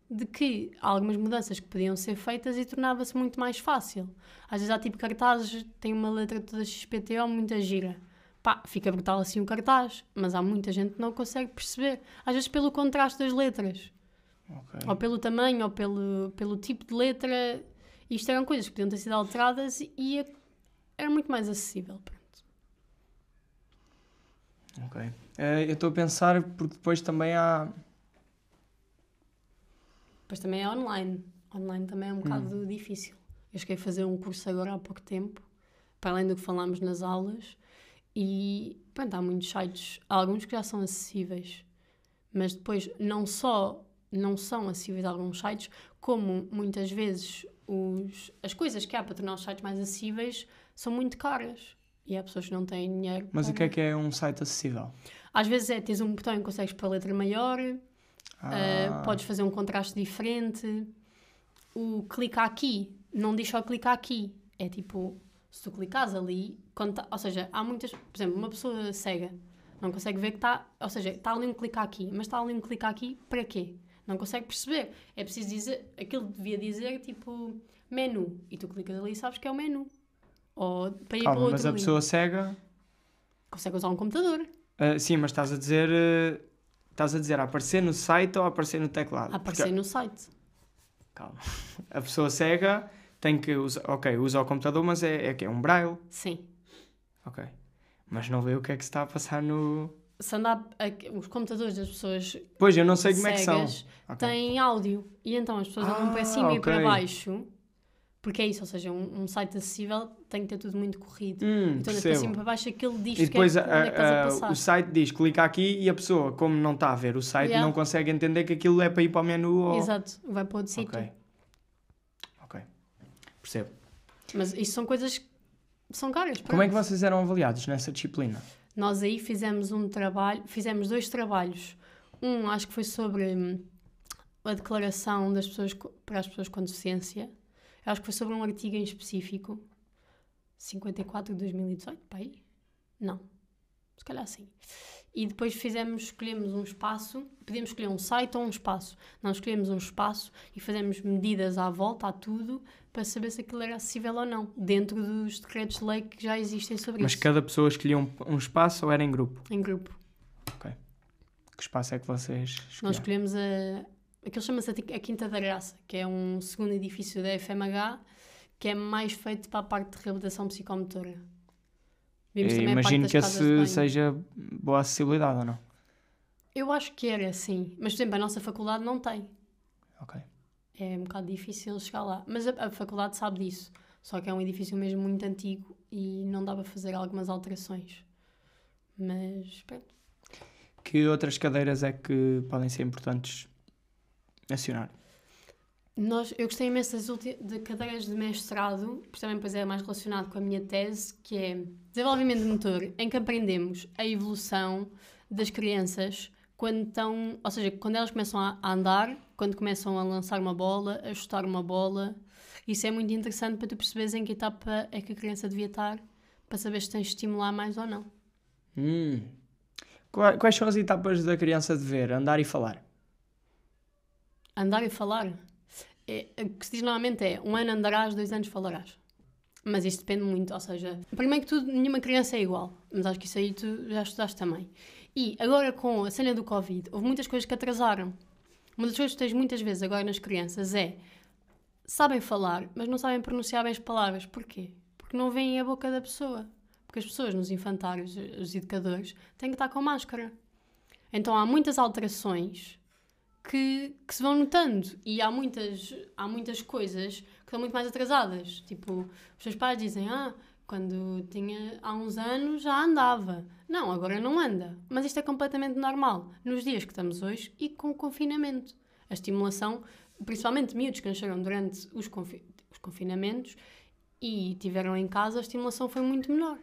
de que há algumas mudanças que podiam ser feitas e tornava-se muito mais fácil. Às vezes há tipo cartazes, tem uma letra toda XPTO, muita gira. Pá, fica brutal assim o cartaz, mas há muita gente que não consegue perceber. Às vezes pelo contraste das letras. Ok. Ou pelo tamanho, ou pelo, pelo tipo de letra. Isto eram coisas que podiam ter sido alteradas e era muito mais acessível. Pronto. Ok. Eh, eu estou a pensar porque depois também há. Depois também é online. Online também é um bocado difícil. Eu cheguei a fazer um curso agora há pouco tempo, para além do que falámos nas aulas, e pronto, há muitos sites, há alguns que já são acessíveis, mas depois não só não são acessíveis alguns sites, como muitas vezes os, as coisas que há para tornar os sites mais acessíveis são muito caras. E há pessoas que não têm dinheiro. Mas o para- que é que é um site acessível? Às vezes é, tens um botão que consegues pôr a letra maior, Ah, Uh, podes fazer um contraste diferente. O clica aqui não diz só clica aqui. É tipo, se tu clicares ali, quando tá- ou seja, há muitas. Por exemplo, uma pessoa cega não consegue ver que está. Ou seja, está ali um clica aqui, mas está ali um clica aqui para quê? Não consegue perceber. É preciso dizer. Aquilo devia dizer tipo menu. E tu clicas ali e sabes que é o menu. Ou para ir para Calma, outro mas a link. pessoa cega. Consegue usar um computador. ah, sim, mas estás a dizer. ah, estás a dizer a aparecer no site ou a aparecer no teclado? A aparecer Porque- no site. Calma. A pessoa cega tem que usar. Ok, usa o computador, mas é, é que é um braille. Sim. Ok. Mas não vê o que é que se está a passar no. Se andar. a- Os computadores das pessoas Pois, eu não sei como é que são. cegas Ok. tem áudio. E então as pessoas andam para Ah, cima e para baixo. Porque é isso, ou seja, um, um site acessível tem que ter tudo muito corrido. Hum, então para cima para baixo aquilo diz E depois que é, a- é estás a a- passar. o site diz clica aqui e a pessoa, como não está a ver o site, Yeah. não consegue entender que aquilo é para ir para o menu ou. Exato, vai para outro sítio. Ok. Percebo. Mas isso são coisas que são caras. Como é que vocês eram avaliados nessa disciplina? Nós aí fizemos um trabalho, fizemos dois trabalhos. Um acho que foi sobre hum, a declaração das pessoas para as pessoas com deficiência. Eu acho que foi sobre um artigo em específico. 54 de 2018, para aí? Não. Se calhar sim. E depois fizemos, escolhemos um espaço, podíamos escolher um site ou um espaço. Nós escolhemos um espaço e fazemos medidas à volta, a tudo, para saber se aquilo era acessível ou não, dentro dos decretos de lei que já existem sobre Mas isso. cada pessoa escolhia um, um espaço ou era em grupo? Em grupo. Que espaço é que vocês Nós escolheram? escolhemos a. Aquilo chama-se a Quinta da Graça, que é um segundo edifício da FMH, que é mais feito para a parte de reabilitação psicomotora. Vimos Eu também a parte imagino que esse seja boa acessibilidade ou não? Eu acho que era, sim. Mas, por exemplo, a nossa faculdade não tem. Ok. É um bocado difícil chegar lá. Mas a, a faculdade sabe disso. Só que é um edifício mesmo muito antigo e não dá para fazer algumas alterações. Mas, pronto. Que outras cadeiras é que podem ser importantes acionar? Nós, eu gostei imenso das de cadeiras de mestrado, porque também depois é mais relacionado com a minha tese, que é desenvolvimento motor, em que aprendemos a evolução das crianças quando estão, ou seja, quando elas começam a andar, quando começam a lançar uma bola, a chutar uma bola. Isso é muito interessante para tu perceberes em que etapa é que a criança devia estar, para saber se tens de estimular mais ou não. Hum. Qua- Quais são as etapas da criança de ver, andar e falar? Andar e falar. É, o que se diz normalmente é um ano andarás, dois anos falarás. Mas isso depende muito, ou seja, primeiro que tudo, nenhuma criança é igual. Mas acho que isso aí tu já estudaste também. E agora com a cena do Covid, houve muitas coisas que atrasaram. Uma das coisas que tens muitas vezes agora nas crianças é sabem falar, mas não sabem pronunciar bem as palavras. Porquê? Porque não veem a boca da pessoa. Porque as pessoas nos infantários, os educadores, têm que estar com máscara. Então há muitas alterações que, que se vão notando. E há muitas, há muitas coisas que estão muito mais atrasadas. Tipo, os seus pais dizem, ah, quando tinha há uns anos já andava. Não, agora não anda. Mas isto é completamente normal nos dias que estamos hoje e com o confinamento. A estimulação, principalmente miúdos que nasceram durante os, confi- os confinamentos e tiveram em casa, a estimulação foi muito menor.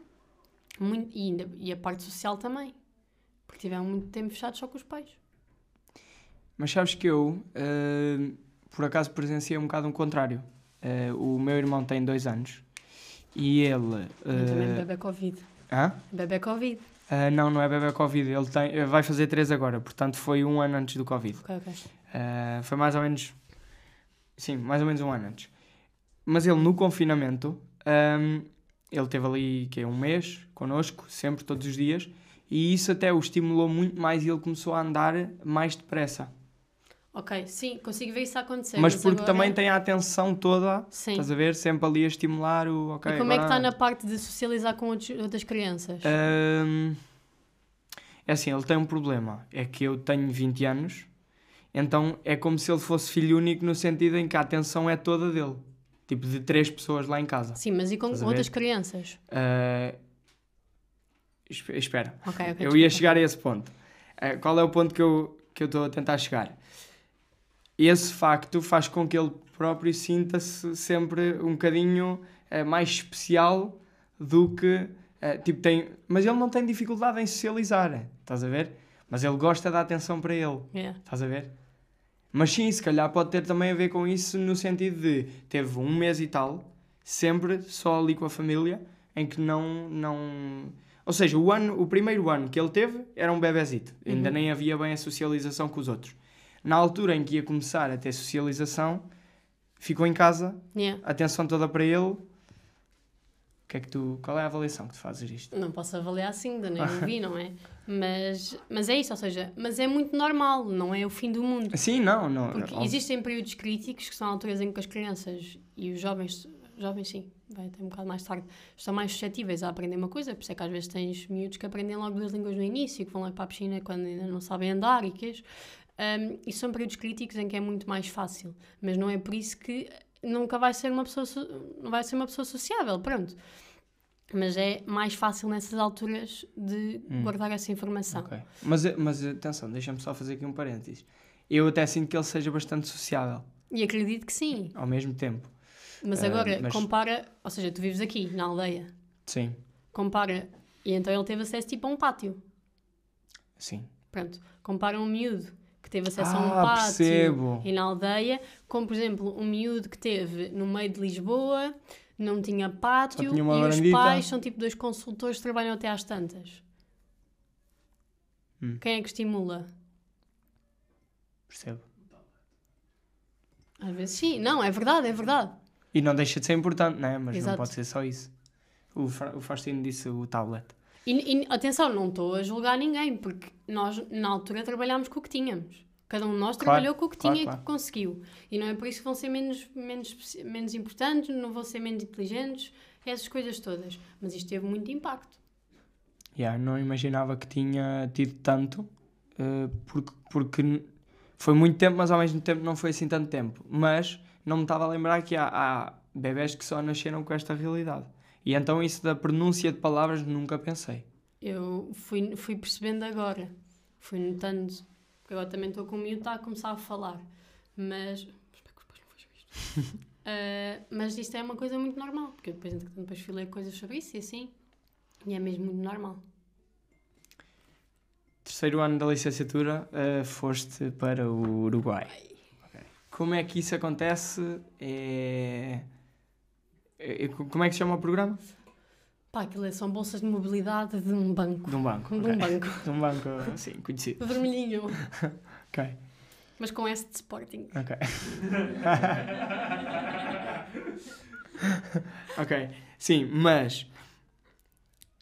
Muito, e, ainda- e a parte social também. Porque tiveram muito tempo fechados só com os pais. Mas sabes que eu, eh, por acaso, presenciei um bocado o contrário. Eh, o meu irmão tem dois anos e ele. Eu também eh, bebê Covid. hã? Bebê Covid. Ah, não, não é bebê Covid. Ele tem, vai fazer três agora, portanto foi um ano antes do Covid. Ok, ok. Ah, foi mais ou menos. Sim, mais ou menos um ano antes. Mas ele no confinamento, ahm, ele teve ali que é um mês connosco, sempre, todos os dias, e isso até o estimulou muito mais e ele começou a andar mais depressa. Ok, sim, consigo ver isso a acontecer. mas porque agora- também tem a atenção toda, Sim. estás a ver? Sempre ali a estimular o. ok, e como é que agora está na parte de socializar com outros- outras crianças? Ahm, é assim, ele tem um problema. É que eu tenho 20 anos, então é como se ele fosse filho único no sentido em que a atenção é toda dele. Tipo, de três pessoas lá em casa. Sim, mas e com outras crianças? Espe- espera, Ok, ok. eu desculpa. ia chegar a esse ponto. Ah, qual é o ponto que eu que eu estou a tentar chegar? Esse facto faz com que ele próprio sinta-se sempre um bocadinho eh, mais especial do que eh, tipo, tem, mas ele não tem dificuldade em socializar, estás a ver? Mas ele gosta da atenção para ele, Yeah. estás a ver? Mas sim, se calhar pode ter também a ver com isso no sentido de teve um mês e tal, sempre só ali com a família, em que não. não... Ou seja, o, ano, o primeiro ano que ele teve era um bebezito, ainda Uhum. nem havia bem a socialização com os outros. Na altura em que ia começar a ter socialização, ficou em casa, Yeah. atenção toda para ele. Que é que tu, qual é a avaliação que tu fazes isto? Não posso avaliar assim, ainda nem vi, não é? Mas, mas é isso, ou seja, mas é muito normal, não é o fim do mundo. Sim, não, não. Porque óbvio. existem períodos críticos que são alturas em que as crianças e os jovens, jovens sim, vai até um bocado mais tarde, estão mais suscetíveis a aprender uma coisa, por isso é que às vezes tens miúdos que aprendem logo duas línguas no início, que vão logo para a piscina quando ainda não sabem andar e que um, e são períodos críticos em que é muito mais fácil, mas não é por isso que nunca vai ser uma pessoa, so- não vai ser uma pessoa sociável, pronto. Mas é mais fácil nessas alturas de Hum. guardar essa informação. Ok. Mas, mas atenção, deixa-me só fazer aqui um parênteses. Eu até sinto que ele seja bastante sociável E acredito que sim. ao mesmo tempo. Mas Ah, agora, mas- compara, ou seja, tu vives aqui, na aldeia, Sim, compara, e então ele teve acesso tipo a um pátio. sim. Pronto, compara um miúdo teve acesso a um Ah, pátio percebo. e na aldeia, com, por exemplo, um miúdo que teve no meio de Lisboa, não tinha pátio tinha e os pais são tipo dois consultores que trabalham até às tantas. Hum. Quem é que estimula? Percebo. Às vezes sim, não, é verdade, é verdade. E não deixa de ser importante, né? Mas não Exato. pode ser só isso. O, o Faustino disse o tablet. E, e, atenção, não estou a julgar ninguém, porque nós na altura trabalhámos com o que tínhamos. Cada um de nós Claro, trabalhou com o que claro, tinha e claro. que conseguiu. E não é por isso que vão ser menos, menos, menos importantes, não vão ser menos inteligentes, essas coisas todas. Mas isto teve muito impacto. Yeah, não imaginava que tinha tido tanto, eh, porque, porque foi muito tempo, mas ao mesmo tempo não foi assim tanto tempo. Mas não me estava a lembrar que há, há bebés que só nasceram com esta realidade. E então isso da pronúncia de palavras nunca pensei. Eu fui, fui percebendo agora, fui notando, porque agora também estou com o miúdo, está a começar a falar. Mas. Espero que depois não vejam isto. Ah, mas isto é uma coisa muito normal, porque eu depois, depois fui ler coisas sobre isso e assim. E é mesmo muito normal. Terceiro ano da licenciatura, eh, foste para o Uruguai. Ok. Como é que isso acontece? É... é- Como é que se chama o programa? Pá, aquilo é- são bolsas de mobilidade de um banco. De um banco. De um ok. banco. De um banco, sim, conhecido. Vermelhinho. Ok, Mas com S de Sporting. ok. ok, sim, mas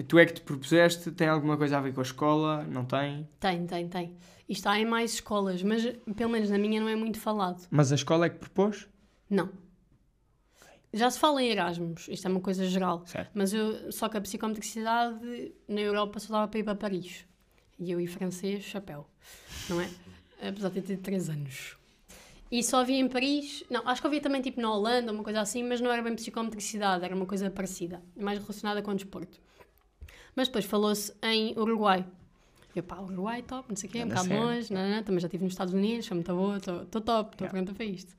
tu é que te propuseste, tem alguma coisa a ver com a escola? Não tem? Tem, tem, tem. Isto há em mais escolas, mas pelo menos na minha não é muito falado. Mas a escola é que propôs? Não. Já se fala em Erasmus, isto é uma coisa geral. Certo. Mas eu, só que a psicometricidade na Europa só dava para ir para Paris. E eu e francês, chapéu. Não é? Apesar de ter tido 3 anos. E só havia em Paris, não, acho que havia também tipo na Holanda, uma coisa assim, mas não era bem psicometricidade, era uma coisa parecida, mais relacionada com o desporto. Mas depois falou-se em Uruguai. Eu, pá, Uruguai, top, não sei o quê, um bocado longe, não, não, também já estive nos Estados Unidos, sou muito boa, estou top, estou Yeah. pronta para isto.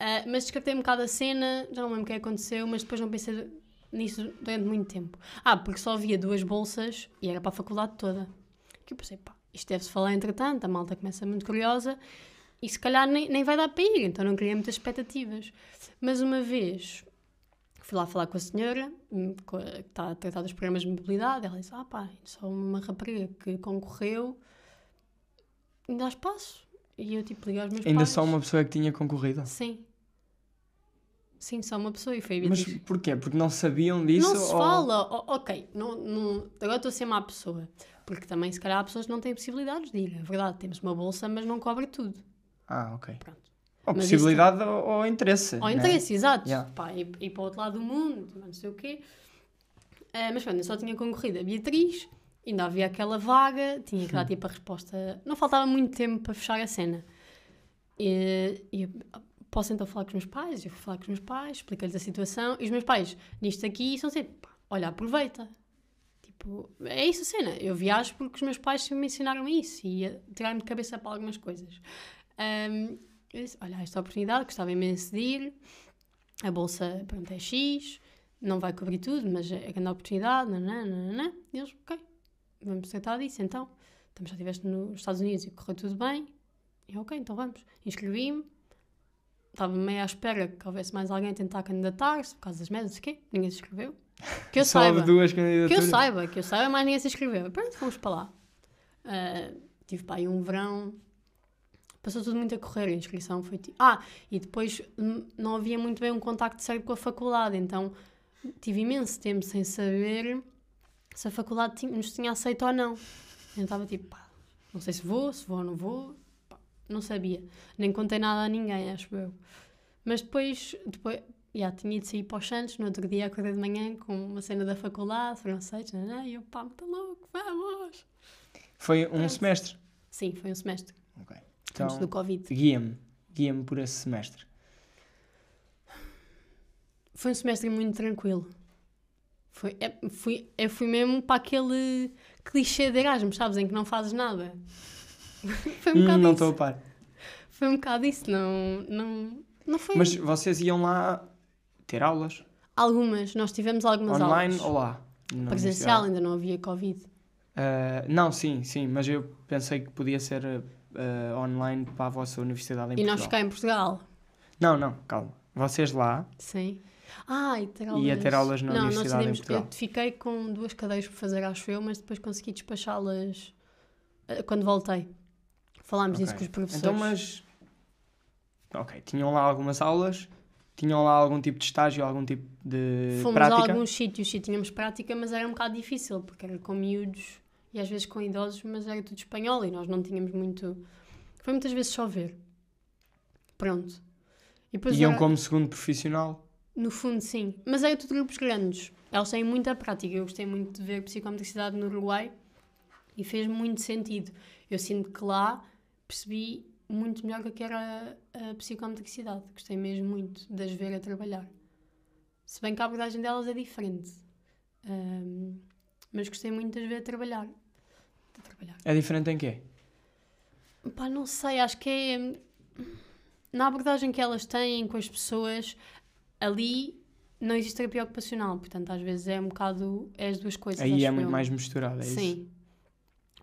Ah, mas descartei um bocado a cena, já não lembro o que aconteceu, mas depois não pensei nisso durante muito tempo. Ah, porque só havia duas bolsas e era para a faculdade toda. Que eu pensei, pá, isto deve-se falar entretanto, a malta começa muito curiosa e se calhar nem, nem vai dar para ir, então não queria muitas expectativas. Mas uma vez fui lá falar com a senhora, hum, que está a tratar dos programas de mobilidade, ela disse, ah pá, só uma rapariga que concorreu, ainda há espaço. E eu tipo liguei aos meus Ainda pais. só uma pessoa é que tinha concorrido? Sim. Sim, só uma pessoa e foi Mas porquê? Porque não sabiam disso? Não se ou- fala, O- ok, não, não, agora estou a ser má pessoa, porque também se calhar há pessoas que não têm possibilidades de ir, é verdade, temos uma bolsa, mas não cobre tudo, Ah, ok. pronto. Ou Mas possibilidade ou, ou interesse. Ao né? interesse, exato, Yeah. pá, ir, ir para o outro lado do mundo, não sei o quê. Ah, mas pronto, eu só tinha concorrido a Beatriz, ainda havia aquela vaga, tinha que dar tipo a resposta, não faltava muito tempo para fechar a cena. E, e posso então falar com os meus pais? Eu fui falar com os meus pais, expliquei-lhes a situação, e os meus pais, nisto aqui, são sempre, pá, olha, aproveita. Tipo, é isso a cena. Eu viajo porque os meus pais me ensinaram isso e a tirar-me de cabeça para algumas coisas. Ahm, eu disse, olha, esta oportunidade, gostava imenso de ir, a bolsa, pronto, é X, não vai cobrir tudo, mas é grande oportunidade, nanã. E eles, ok, vamos tratar disso então. Então já estiveste nos Estados Unidos e correu tudo bem. E ok, então vamos. Inscrevi-me. Estava meio à espera que houvesse mais alguém a tentar candidatar-se por causa das sei o quê. Ninguém se inscreveu. Que eu Só saiba. duas Que eu candidaturas. saiba, que eu saiba, mas ninguém se inscreveu. Pronto, fomos para lá. Ah, tive para aí um verão. Passou tudo muito a correr, a inscrição foi. Ah, e depois hum, não havia muito bem um contacto certo com a faculdade, então tive imenso tempo sem saber se a faculdade nos tinha aceito ou não. Eu estava tipo, pá, não sei se vou, se vou ou não vou, não sabia. Nem contei nada a ninguém, acho eu. Mas depois, depois já tinha ido sair para os Santos, no outro dia acordei de manhã com uma cena da faculdade, foram aceitos, não, não, e eu, pá, muito louco, vamos! Foi um Pronto. semestre. Sim, foi um semestre, Ok. antes do Então, Covid. guia-me. Guia-me por esse semestre. Foi um semestre muito tranquilo. Foi, é, fui, eu fui mesmo para aquele clichê de Erasmus, sabes, em que não fazes nada. foi um Hum, bocado não estou a par. Foi um bocado isso, não, não, não foi... Mas vocês iam lá ter aulas? Algumas, nós tivemos algumas online aulas. ou lá? Presencial, ainda não havia Covid. Ah, não, sim, sim, mas eu pensei que podia ser ah, online para a vossa universidade em E nós Portugal. cá em Portugal. Não, não, calma. Vocês lá, Sim. Ah, e ter aulas. Ia ter aulas na não, universidade nós em tivemos, Portugal. Eu fiquei com duas cadeiras por fazer, acho eu, mas depois consegui despachá-las eh, quando voltei. Falámos disso Ok. com os professores. então, mas. Ok, tinham lá algumas aulas, tinham lá algum tipo de estágio, algum tipo de Fomos prática. a alguns sítios e tínhamos prática, mas era um bocado difícil, porque era com miúdos e às vezes com idosos, mas era tudo espanhol e nós não tínhamos muito. Foi muitas vezes só ver. Pronto. E Iam era- como segundo profissional. No fundo, sim. Mas era tudo grupos grandes. Eles têm muita prática. Eu gostei muito de ver psicometricidade no Uruguai e fez muito sentido. Eu sinto que lá percebi muito melhor o que era a psicometricidade. Gostei mesmo muito de as ver a trabalhar. Se bem que a abordagem delas é diferente. Ahm, mas gostei muito de as ver a trabalhar. Trabalhar. É diferente em quê? Pá, não sei, acho que é. Na abordagem que elas têm com as pessoas, ali não existe terapia ocupacional, portanto, às vezes é um bocado. É as duas coisas. Aí é muito eu. mais misturado, é isso? Sim.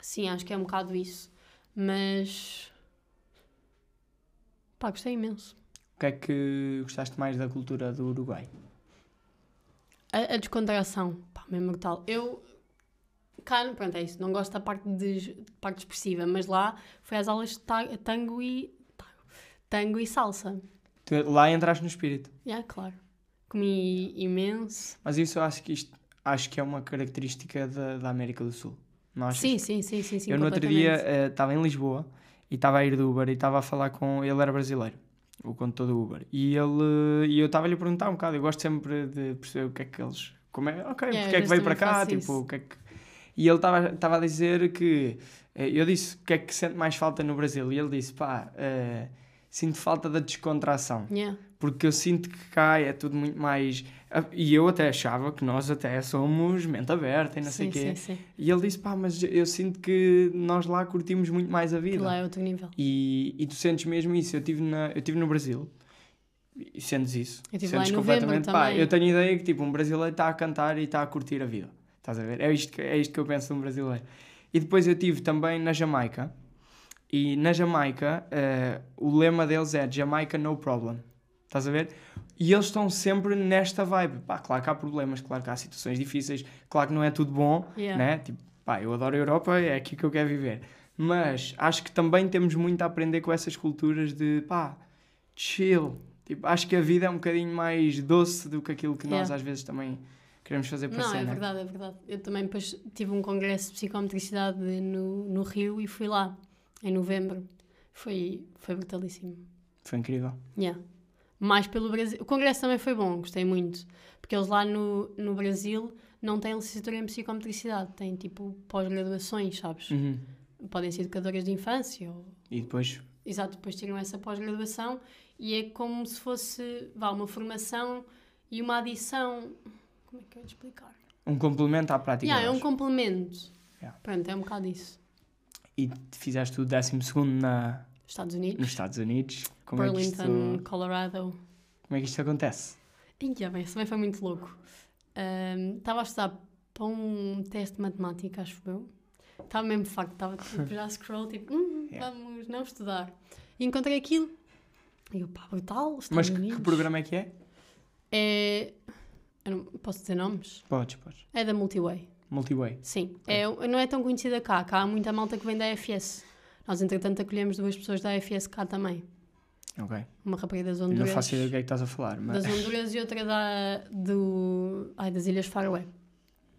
Sim, acho que é um bocado isso. Mas. Pá, gostei imenso. O que é que gostaste mais da cultura do Uruguai? A, a descontração, pá, mesmo brutal. Eu. Cá, pronto, é isso. Não gosto da parte, de, parte expressiva, mas lá foi às aulas de ta- tango e. Tango e salsa. Tu lá entraste no espírito. Já, claro. Comi imenso. Mas isso eu acho que isto acho que é uma característica da, da América do Sul. Sim, sim, sim, sim, sim. eu no outro dia completamente. eh, estava em Lisboa e estava a ir do Uber e estava a falar com. Ele era brasileiro, o condutor do Uber. E ele e eu estava-lhe a perguntar um bocado. Eu gosto sempre de perceber o que é que eles. Como é, ok, Yeah, porque é que veio para cá? Tipo, isso. o que é que. E ele estava estava a dizer que. eh, Eu disse o que é que sente mais falta no Brasil. E ele disse: pá, eh, sinto falta da descontração. Yeah. Porque eu sinto que cá é tudo muito mais. ah, E eu até achava que nós até somos mente aberta e não sei sim, o quê. sim, sim. E ele disse: pá, mas eu sinto que nós lá curtimos muito mais a Que vida. lá é outro nível. E, e tu sentes mesmo isso. Eu estive na, eu tive no Brasil e sentes isso. Eu estive lá sentes em novembro completamente. Pá, eu tenho ideia que tipo, um brasileiro está a cantar e está a curtir a vida. Estás a ver? É isto, que, é isto que eu penso de um brasileiro. E depois eu estive também na Jamaica. E na Jamaica, eh, o lema deles é Jamaica no problem. Estás a ver? E eles estão sempre nesta vibe. Pá, claro que há problemas, claro que há situações difíceis, claro que não é tudo bom, Yeah. né? Tipo, pá, eu adoro a Europa, é aqui que eu quero viver. Mas acho que também temos muito a aprender com essas culturas de, pá, chill. Tipo, acho que a vida é um bocadinho mais doce do que aquilo que nós Yeah. às vezes também queremos fazer para Não, ser, é né? verdade, é verdade. Eu também depois tive um congresso de psicometricidade no, no Rio e fui lá em novembro. Foi, foi brutalíssimo. Foi incrível. Yeah. Mais pelo Brasil. O congresso também foi bom, gostei muito. Porque eles lá no, no Brasil não têm licenciatura em psicometricidade, têm tipo pós-graduações, sabes? Uhum. Podem ser educadoras de infância ou E depois, Exato, depois tiram essa pós-graduação e é como se fosse vá, uma formação e uma adição. Como é que eu ia te explicar? um complemento à prática. Yeah, é um complemento. Yeah. Pronto, é um bocado isso. E fizeste o 12 na, Estados Unidos, nos Estados Unidos. Como é, que isto, Burlington, Colorado. como é que isto acontece? Ia bem, isso também foi muito louco. Estava a estudar para um teste de matemática, acho eu. Estava mesmo farto, estava tipo, já a scroll, tipo, hum, Yeah. vamos não estudar. E encontrei aquilo. E eu, pá, brutal, Estados Mas que, que programa é que é? É. Eu não posso dizer nomes? Podes, podes. É da Multiway. Multiway. Sim. É, não é tão conhecida cá. Cá há muita malta que vem da AFS. Nós, entretanto, acolhemos duas pessoas da cá também. Ok. Uma rapariga das Honduras. não faço ideia do que é que estás a falar, mas. Das Honduras e outra da, do, ai, das Ilhas Faroé.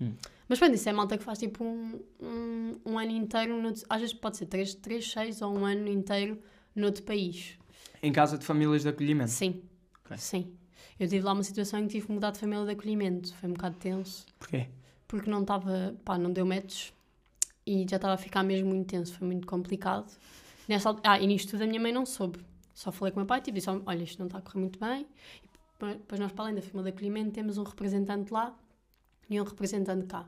Hum. Mas pronto, isso é malta que faz tipo um, um, um ano inteiro, noutro- às vezes pode ser 3, três 6 ou um ano inteiro noutro país. Em casa de famílias de acolhimento. Sim, Ok. sim. Eu tive lá uma situação em que tive que mudar de família de acolhimento. Foi um bocado tenso, Porquê? porque não estava, pá, não deu matches e já estava a ficar mesmo muito tenso, foi muito complicado. Nessa, ah, e nisto tudo a minha mãe não soube. Só falei com o meu pai, tipo, disse, olha, isto não está a correr muito bem. E depois nós, para além da família de acolhimento, temos um representante lá e um representante cá.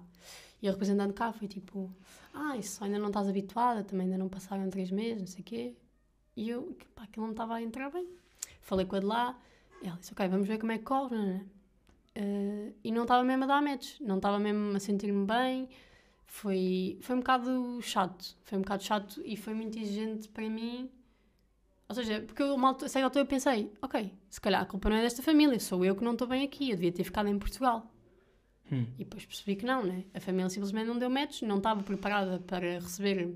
E o representante cá foi tipo, ah, isso ainda não estás habituada, também ainda não passaram três meses, não sei o quê. E eu, pá, aquilo não estava a entrar bem. Falei com a de lá, ela disse, ok, vamos ver como é que corre? Eh, e não estava mesmo a dar match, não estava mesmo a sentir-me bem. Foi, foi um bocado chato, foi um bocado chato e foi muito exigente para mim. Ou seja, porque eu, mal, a certa altura eu pensei, ok, se calhar a culpa não é desta família, sou eu que não estou bem aqui, eu devia ter ficado em Portugal. Hum. E depois percebi que não, né? A família simplesmente não deu match, não estava preparada para receber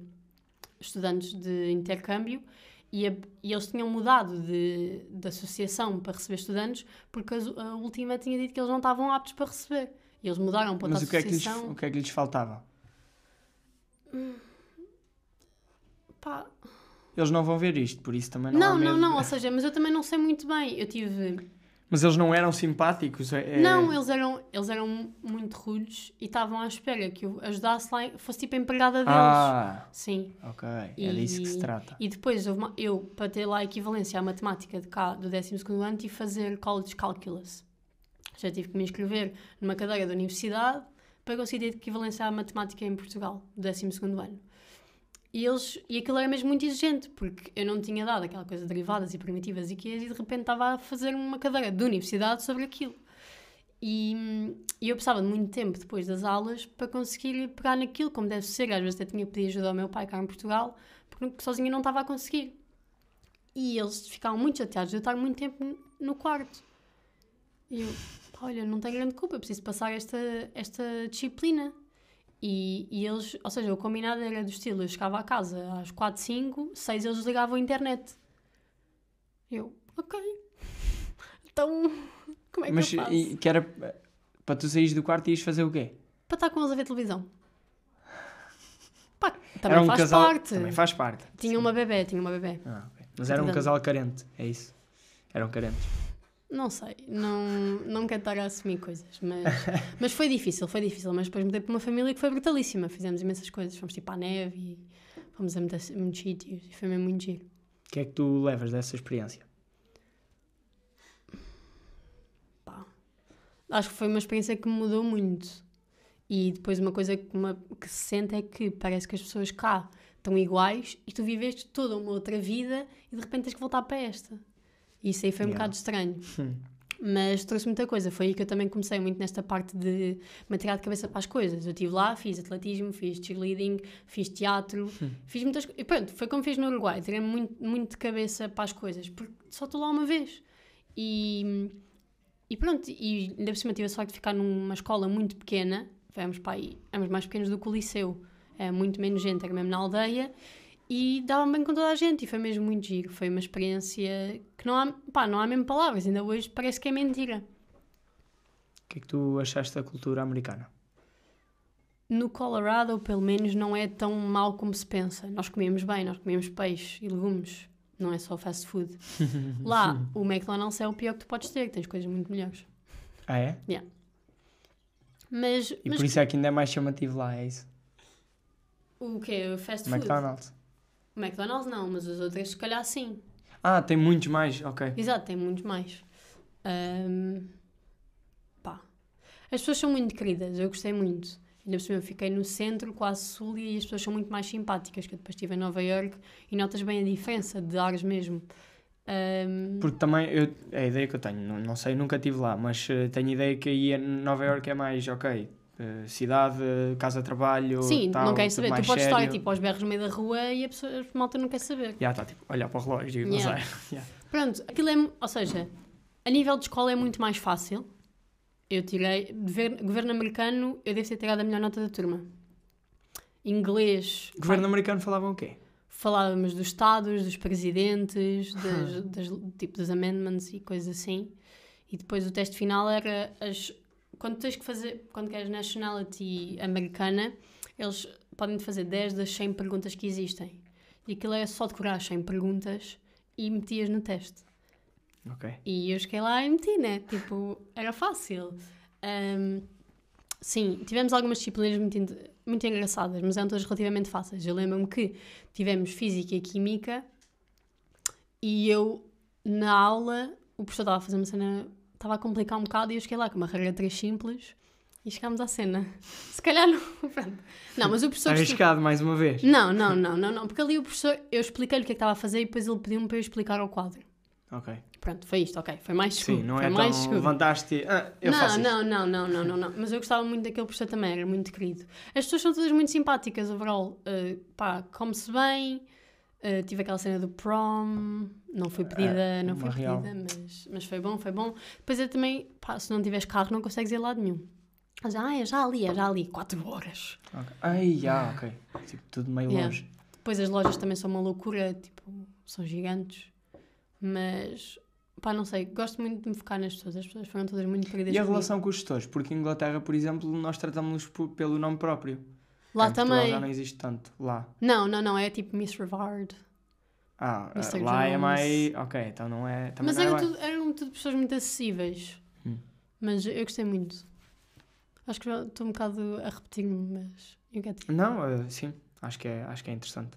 estudantes de intercâmbio e, a- e eles tinham mudado de, de associação para receber estudantes porque as- a, última tinha dito que eles não estavam aptos para receber. E eles mudaram para outra Mas o que, é que lhes, associação. o que é que lhes faltava? Pá, Eles não vão ver isto, por isso também não não, há não, medo. não, ou seja, mas eu também não sei muito bem. Eu tive. Mas eles não eram simpáticos? É, é- Não, eles eram, eles eram muito rudes e estavam à espera que eu ajudasse lá, fosse tipo a empregada deles. Ah, Sim. ok. É E- disso que se trata. E depois, houve uma- eu, para ter lá a equivalência à matemática de cá, do 12 ano, tive fazer College Calculus. Já tive que me inscrever numa cadeira da universidade para conseguir ter equivalência à matemática em Portugal, do 12 ano. E, eles, e aquilo era mesmo muito exigente, porque eu não tinha dado aquela coisa de derivadas e primitivas e que e de repente estava a fazer uma cadeira de universidade sobre aquilo. E, e eu precisava de muito tempo depois das aulas para conseguir pegar naquilo como deve ser. Às vezes até tinha pedir ajuda ao meu pai cá em Portugal, porque sozinha não estava a conseguir. E eles ficavam muito chateados de eu estar muito tempo no quarto. E eu, "Pá, olha, não tenho grande culpa, eu preciso passar esta, esta disciplina. E, e eles, ou seja, o combinado era do estilo: eu chegava à casa às 4, 5, 6 eles ligavam a internet. Eu, ok. Então, como é que Mas eu faço? e, que era para tu saís do quarto e ias fazer o quê? Para estar com eles a ver televisão. Pá, também um faz casal, parte. Também faz parte. Tinha uma bebé, tinha uma bebé. Ah, ok. Mas era um casal carente, é isso? Eram carentes. Não sei, não, não quero estar a assumir coisas, mas, mas foi difícil, foi difícil. Mas depois mudei para uma família que foi brutalíssima. Fizemos imensas coisas, fomos tipo à neve e fomos a muitos, muitos sítios e foi mesmo muito giro. O que é que tu levas dessa experiência? Pá. Acho que foi uma experiência que me mudou muito. E depois uma coisa que, uma, que se sente é que parece que as pessoas cá estão iguais e tu viveste toda uma outra vida e de repente tens que voltar para esta. Isso aí foi um Yeah. bocado estranho. Hum. Mas trouxe muita coisa. Foi aí que eu também comecei muito nesta parte de me atirar de cabeça para as coisas. Eu estive lá, fiz atletismo, fiz cheerleading, fiz teatro, fiz muitas coisas. E pronto, foi como fiz no Uruguai. Tirei muito, muito de cabeça para as coisas, porque só estou lá uma vez. E, e pronto, e ainda por cima tive a sorte de ficar numa escola muito pequena. Éramos, pá, aí, éramos mais pequenos do que o liceu. É muito menos gente, era mesmo na aldeia. E dava-me bem com toda a gente e foi mesmo muito giro. Foi uma experiência que não há, pá, não há mesmo palavras. Ainda hoje parece que é mentira. O que é que tu achaste da cultura americana? No Colorado, pelo menos, não é tão mal como se pensa. Nós comíamos bem, nós comíamos peixe e legumes. Não é só fast food. Lá, o McDonald's é o pior que tu podes ter, tens coisas muito melhores. Ah, é? Mas, E mas por isso é que ainda é mais chamativo lá, é isso? o quê? O fast food? McDonald's. O McDonald's não, mas os outros se calhar sim. Ah, tem muitos mais, ok. Exato, tem muitos mais. Ahm, pá. As pessoas são muito queridas, eu gostei muito. Ainda por cima eu fiquei no centro, quase sul, e as pessoas são muito mais simpáticas, que eu depois estive em Nova York e notas bem a diferença de ares mesmo. Ahm, Porque também, eu, é a ideia que eu tenho, não, não sei, nunca estive lá, mas eh, tenho a ideia que aí em Nova York é mais, ok, eh, cidade, casa-trabalho, sim, tal, não queres tudo saber. Tu podes estar sério. tipo aos berros no meio da rua e a, pessoa, a malta não quer saber. Já está, tipo, olhar para o relógio e Yeah. Yeah. Pronto, aquilo é. Ou seja, a nível de escola é muito mais fácil. Eu tirei. Governo, governo americano, eu devo ter tirado a melhor nota da turma. Inglês. Governo americano falavam o quê? falávamos dos estados, dos presidentes, das, das, tipo dos amendments e coisas assim. E depois o teste final era as quando tens que fazer, quando queres nationality americana, eles podem te fazer 10 das 100 perguntas que existem. E aquilo é só decorar as 100 perguntas e metias no teste. Ok. E eu cheguei lá e meti, né? Tipo, era fácil. Ahm, sim, tivemos algumas disciplinas muito, muito engraçadas, mas eram todas relativamente fáceis. Eu lembro-me que tivemos Física e Química e eu, na aula, o professor estava a fazer uma cena, estava a complicar um bocado e eu cheguei lá com uma regra 3 simples e chegámos à cena. Se calhar não. Não, mas o professor. Arriscado mais uma vez. Não, não, não, não, não, porque ali o professor, eu expliquei-lhe o que é que estava a fazer e depois ele pediu-me para eu explicar ao quadro. Ok. Pronto, foi isto, ok. Foi mais seguro. Sim, não foi é mais tão levantaste ah, eu não, faço isto. não, não, não, não, não, não. Mas eu gostava muito daquele professor também, era muito querido. As pessoas são todas muito simpáticas, overall. Uh, pá, come-se bem. Uh, tive aquela cena do prom, não foi pedida, É, não foi real. pedida, mas, mas foi bom, foi bom. Depois eu também, pá, se não tiveres carro, não consegues ir a lado nenhum. Mas, ah, é já ali, é já ali, 4 horas. Ok. Ai, já, ok. Tipo, tudo meio Yeah. longe. Depois as lojas também são uma loucura, tipo, são gigantes. Mas, pá, não sei, gosto muito de me focar nas pessoas. As pessoas foram todas muito queridas E a comigo. relação com os gestores? Porque em Inglaterra, por exemplo, nós tratamos-los por- pelo nome próprio. Lá Em também. já não existe tanto. Lá. Não, não, não, é tipo Miss Rivard. Ah, ah, lá é mais. Ok, então não é. Também Mas não é eram bem. tudo, eram tudo pessoas muito acessíveis. Hum. Mas eu gostei muito. Acho que já estou um bocado a repetir-me, mas eu. Não, ah, sim. Acho que, é, acho que é interessante.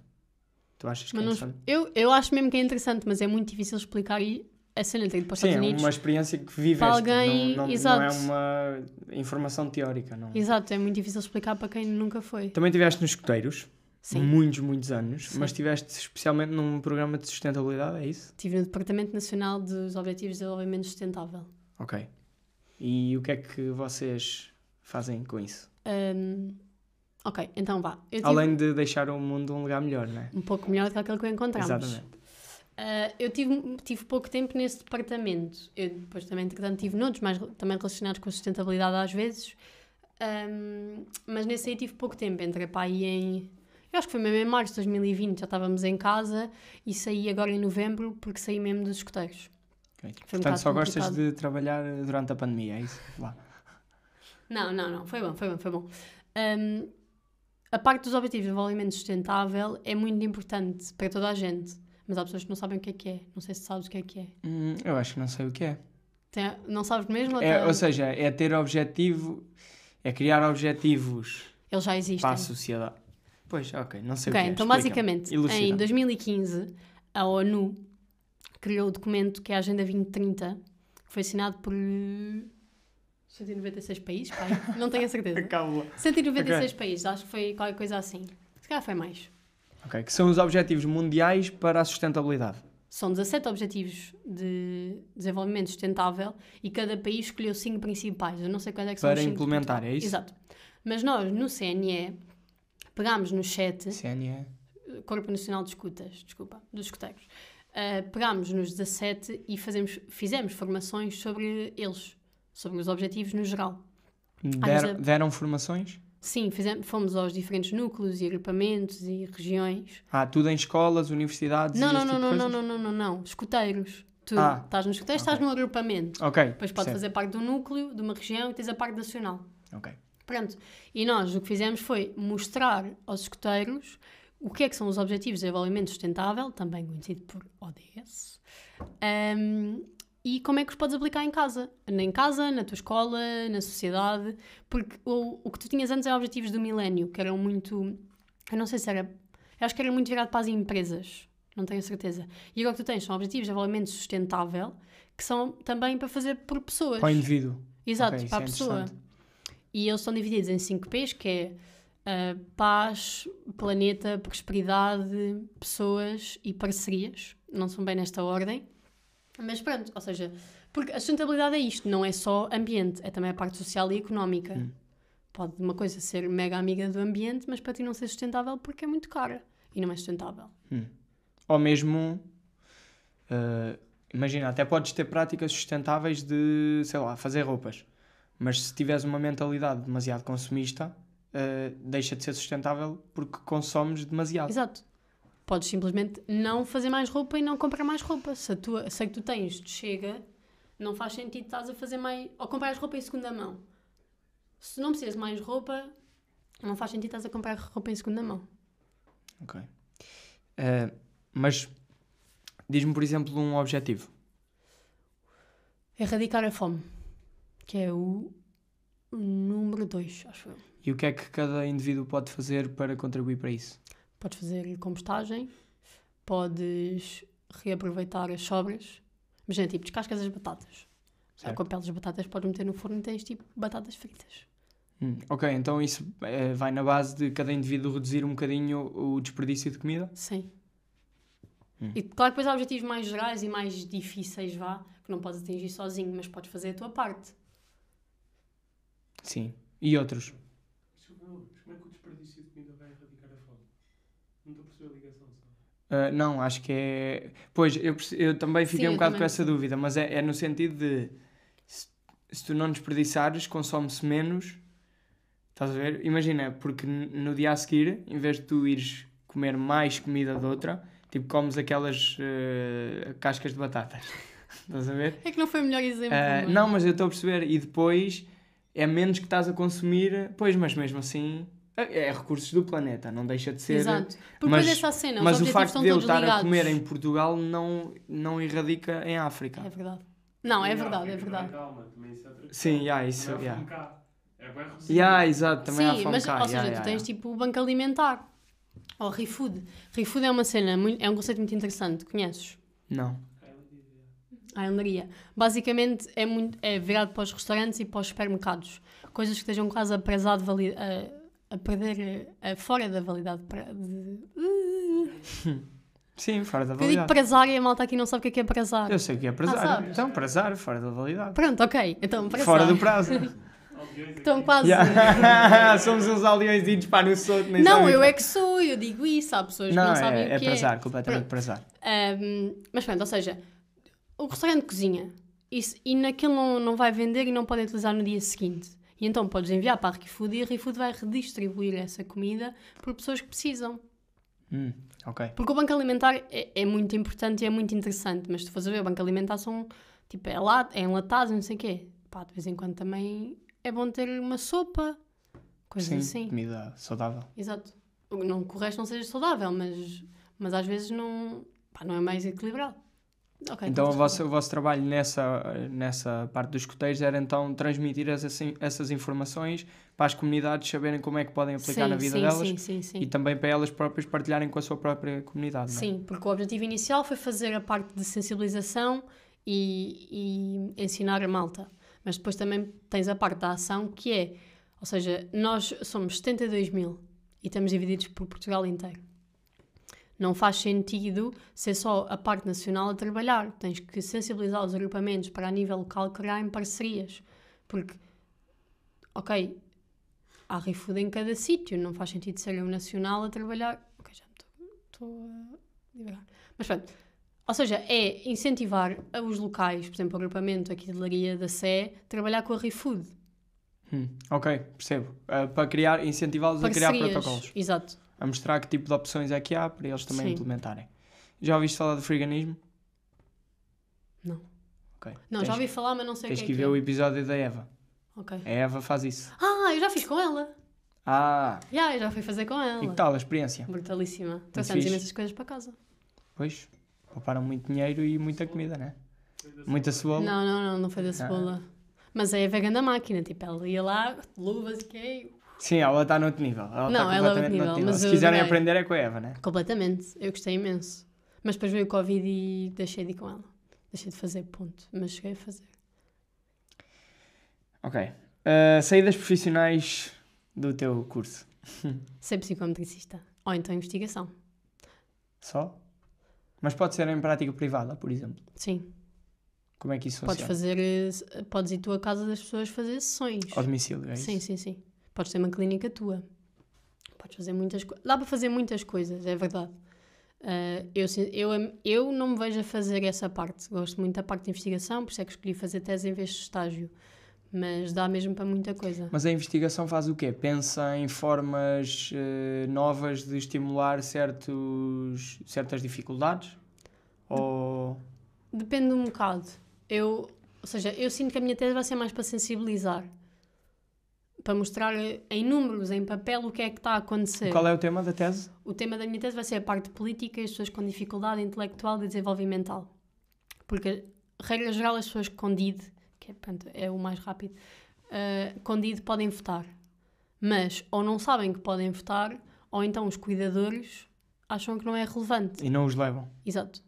Tu achas que Mas é não- interessante? eu, eu acho mesmo que é interessante, mas é muito difícil explicar e ir para os Sim, Estados é Unidos. uma experiência que viveste. Para alguém- não, não, não é exato. uma informação teórica. Não. Exato, é muito difícil explicar para quem nunca foi. Também estiveste nos escuteiros, Sim. muitos, muitos anos, Sim. mas estiveste especialmente num programa de sustentabilidade, é isso? Estive no Departamento Nacional dos Objetivos de Desenvolvimento Sustentável. Ok. E o que é que vocês fazem com isso? Hum, ok, então vá. Tive Além de deixar o mundo um lugar melhor, não é? um pouco melhor do que aquele que eu encontramos. Exatamente. Ah, eu tive, tive pouco tempo nesse departamento. Eu depois também, entretanto, tive noutros, mais também relacionados com a sustentabilidade às vezes. Ahm, mas nesse aí tive pouco tempo. Entrei para aí em. Eu acho que foi mesmo em março de 2020, já estávamos em casa e saí agora em novembro porque saí mesmo dos escuteiros. Ok. Foi um Portanto, só bocado gostas complicado. de trabalhar durante a pandemia, é isso? Lá. Não, não, não, foi bom, foi bom, foi bom. Ahm, a parte dos objetivos de desenvolvimento sustentável é muito importante para toda a gente, mas há pessoas que não sabem o que é que é. Não sei se sabes o que é que é. Hum, eu acho que não sei o que é. Tem- não sabes mesmo? ou é ou seja, é ter objetivo, é criar objetivos Eles já existem. para a sociedade. Pois, ok, não sei Ok, o que é. então basicamente, em Elucida-me. 2015, a ONU criou o documento que é a Agenda 2030, que foi assinado por 196 países, pai, não tenho a certeza. Calma. 196 países, acho que foi qualquer coisa assim. Se calhar foi mais. Ok, que são os objetivos mundiais para a sustentabilidade. São 17 objetivos de desenvolvimento sustentável e cada país escolheu 5 principais. Eu não sei quais é que são Para os implementar, é isso? Exato. Mas nós, no CNE, pegámos no chat CNE. Corpo Nacional de Escutas, desculpa, dos escuteiros. Uh, pegámos nos 17 e fazemos, fizemos formações sobre eles, sobre os objetivos no geral. Deram, é- deram formações? Sim, fizemos, fomos aos diferentes núcleos e agrupamentos e regiões. Ah, tudo em escolas, universidades Não, e não, não, tipo não, não, não, não, não, não, escuteiros. Tu Ah, estás nos escuteiros, ok. estás no agrupamento. Ok. Depois pode fazer parte um núcleo, de uma região e tens a parte nacional. Ok. Pronto. E nós o que fizemos foi mostrar aos escuteiros o que é que são os Objetivos de Desenvolvimento Sustentável, também conhecido por ODS, um, e como é que os podes aplicar em casa. Em casa, na tua escola, na sociedade, porque o, o que tu tinhas antes eram Objetivos do Milénio, que eram muito... Eu não sei se era... Eu acho que era muito virado para as empresas, não tenho certeza. E agora o que tu tens são Objetivos de Desenvolvimento Sustentável, que são também para fazer por pessoas. Para o indivíduo. Exato, Ok, isso para a é pessoa. E eles estão divididos em 5 P's, que é ah, paz, planeta, prosperidade, pessoas e parcerias. Não são bem nesta ordem. Mas pronto, ou seja, porque a sustentabilidade é isto, não é só ambiente, é também a parte social e económica. Hum. Pode uma coisa ser mega amiga do ambiente, mas para ti não ser sustentável porque é muito cara e não é sustentável. Ou mesmo, eh, imagina, até podes ter práticas sustentáveis de, sei lá, fazer roupas. Mas se tiveres uma mentalidade demasiado consumista, eh, deixa de ser sustentável porque consomes demasiado. Exato. Podes simplesmente não fazer mais roupa e não comprar mais roupa. Se a tua, se a que tu tens te chega, não faz sentido estás a fazer mais. Ou comprar roupa em segunda mão. Se não precisas mais roupa, não faz sentido estás a comprar roupa em segunda mão. Ok. Eh, mas diz-me, por exemplo, um objetivo. Erradicar a fome, que é o o número 2, acho eu. E o que é que cada indivíduo pode fazer para contribuir para isso? Podes fazer compostagem, podes reaproveitar as sobras. Imagina, tipo, descascas as batatas. Certo. Com a pele das batatas podes meter no forno e tens tipo batatas fritas. Hum, ok, então isso eh, vai na base de cada indivíduo reduzir um bocadinho o desperdício de comida? Sim. Hum. E claro que depois há objetivos mais gerais e mais difíceis, vá, que não podes atingir sozinho, mas podes fazer a tua parte. Sim. E outros? Desculpa, não, mas como é que o desperdício de comida vai erradicar a fome? Não estou a perceber a ligação Ah, não, acho que é. Pois, eu, eu também fiquei Sim, um bocado também. com essa dúvida, mas é, é no sentido de se, se tu não desperdiçares, consome-se menos. Estás a ver? Imagina, porque no dia a seguir, em vez de tu ires comer mais comida de outra, tipo, comes aquelas eh, cascas de batatas. Estás a ver? É que não foi o melhor exemplo. Mas- não, mas eu estou a perceber. E depois é menos que estás a consumir. Pois, mas mesmo assim. É é recursos do planeta, não deixa de ser. Exato. Porque mas- essa cena, Mas o facto de eu todos estar ligados. a comer em Portugal não, não erradica em África. É verdade. Não, é E verdade, é África, verdade. Calma, também isso é Sim, yeah, isso, Também há yeah. É bem. Yeah, exato, também há Sim, fome mas, cá. ou seja, yeah, tu tens yeah. tipo o banco alimentar. Ou ReFood. ReFood é uma cena, muito- é um conceito muito interessante, conheces? Não. A Andaria. Basicamente é, muito, é virado para os restaurantes e para os supermercados. Coisas que estejam quase a prezar de a, perder a, fora da validade. pra- De... Sim, fora da Eu digo validade. prezar e a malta aqui não sabe o que é, que é prezar. Eu sei o que é Ah, prezar. sabes? então, prezar, fora da validade. Pronto, ok. Então, prezar. Fora do prazo. Estão quase. Yeah. Somos uns aldeões pá no soto. nem Não, eu o que é que sou, eu digo isso. Há pessoas que Não, não sabem é, o é que prezar, completamente Pronto. prezar. Um, mas pronto, ou seja, o restaurante cozinha isso, e naquilo não, não vai vender e não pode utilizar no dia seguinte. E então podes enviar para a ReFood e a ReFood vai redistribuir essa comida por pessoas que precisam. Hum, ok. Porque o banco alimentar é, é muito importante e é muito interessante, mas se tu fores a ver, o banco alimentar são, tipo, é, lat, é enlatado, não sei o quê. Pá, de vez em quando também é bom ter uma sopa, coisas Sim, assim. comida saudável. Exato. Não que o resto não seja saudável, mas, mas às vezes não, pá, não é mais equilibrado. Ok, Então o estamos vosso, o vosso trabalho nessa, nessa parte dos escoteiros era então transmitir essas, essas informações para as comunidades saberem como é que podem aplicar sim, na vida sim, delas Sim, e também para elas próprias partilharem com a sua própria comunidade. é? Sim, porque o objetivo inicial foi fazer a parte de sensibilização e, e ensinar a malta. Mas depois também tens a parte da ação que é, ou seja, nós somos 72 mil e estamos divididos por Portugal inteiro. Não faz sentido ser só a parte nacional a trabalhar. Tens que sensibilizar os agrupamentos para a nível local criarem parcerias. Porque, ok, há ReFood em cada sítio, não faz sentido ser eu nacional a trabalhar. Ok, já estou a divagar. Mas pronto, ou seja, é incentivar os locais, por exemplo, o agrupamento aqui de Laria da Sé, trabalhar com a ReFood. Hum, ok, percebo. Ah, para criar, incentivá-los a criar protocolos. Exato. A mostrar que tipo de opções é que há para eles também Sim. implementarem. Já ouviste falar do friganismo? Não. Ok. Não, tens, já ouvi falar, mas não sei o Tens que é. ver que o é. episódio da Eva. Ok. A Eva faz isso. Ah, eu já fiz com ela. Ah, Já, eu já fui fazer com e ela. que tal a experiência? Brutalíssima. Trouxemos imensas coisas para casa. Pois, pouparam muito dinheiro e muita comida, né? Muita cebola. Não, não, não, não foi da cebola. Mas é a vegan da máquina, tipo, ela ia lá, luvas e que Sim, ela está no outro nível. Ela Não, está ela é outro outro nível, mas Se quiserem adorei. aprender é com a Eva, né? Completamente, eu gostei imenso. Mas depois veio o Covid e deixei de ir com ela. Deixei de fazer, ponto. Mas cheguei a fazer. Ok. Uh, saídas profissionais do teu curso. Ser psicometricista. Ou então investigação. Só? Mas pode ser em prática privada, por exemplo. Sim. Como é que isso Podes funciona? fazer, eh, podes ir tu à casa das pessoas fazer sessões. Ao domicílio, é isso? Sim, sim, sim. Podes ter uma clínica tua. Podes fazer muitas coisas. Dá para fazer muitas coisas, é verdade. Ah, eu, eu, eu não me vejo a fazer essa parte. Gosto muito da parte de investigação, por isso é que escolhi fazer tese em vez de estágio. Mas dá mesmo para muita coisa. Mas a investigação faz o quê? Pensa em formas eh, novas de estimular certos, certas dificuldades? Ou... Depende um bocado. Eu, ou seja, eu sinto que a minha tese vai ser mais para sensibilizar. Para mostrar em números, em papel, o que é que está a acontecer. Qual é o tema da tese? O tema da minha tese vai ser a parte política e as pessoas com dificuldade intelectual e desenvolvimental. Porque, regra geral, as pessoas com DID, que é, pronto, é o mais rápido, eh, com DID podem votar. Mas ou não sabem que podem votar, ou então os cuidadores acham que não é relevante. E não os levam? Exato.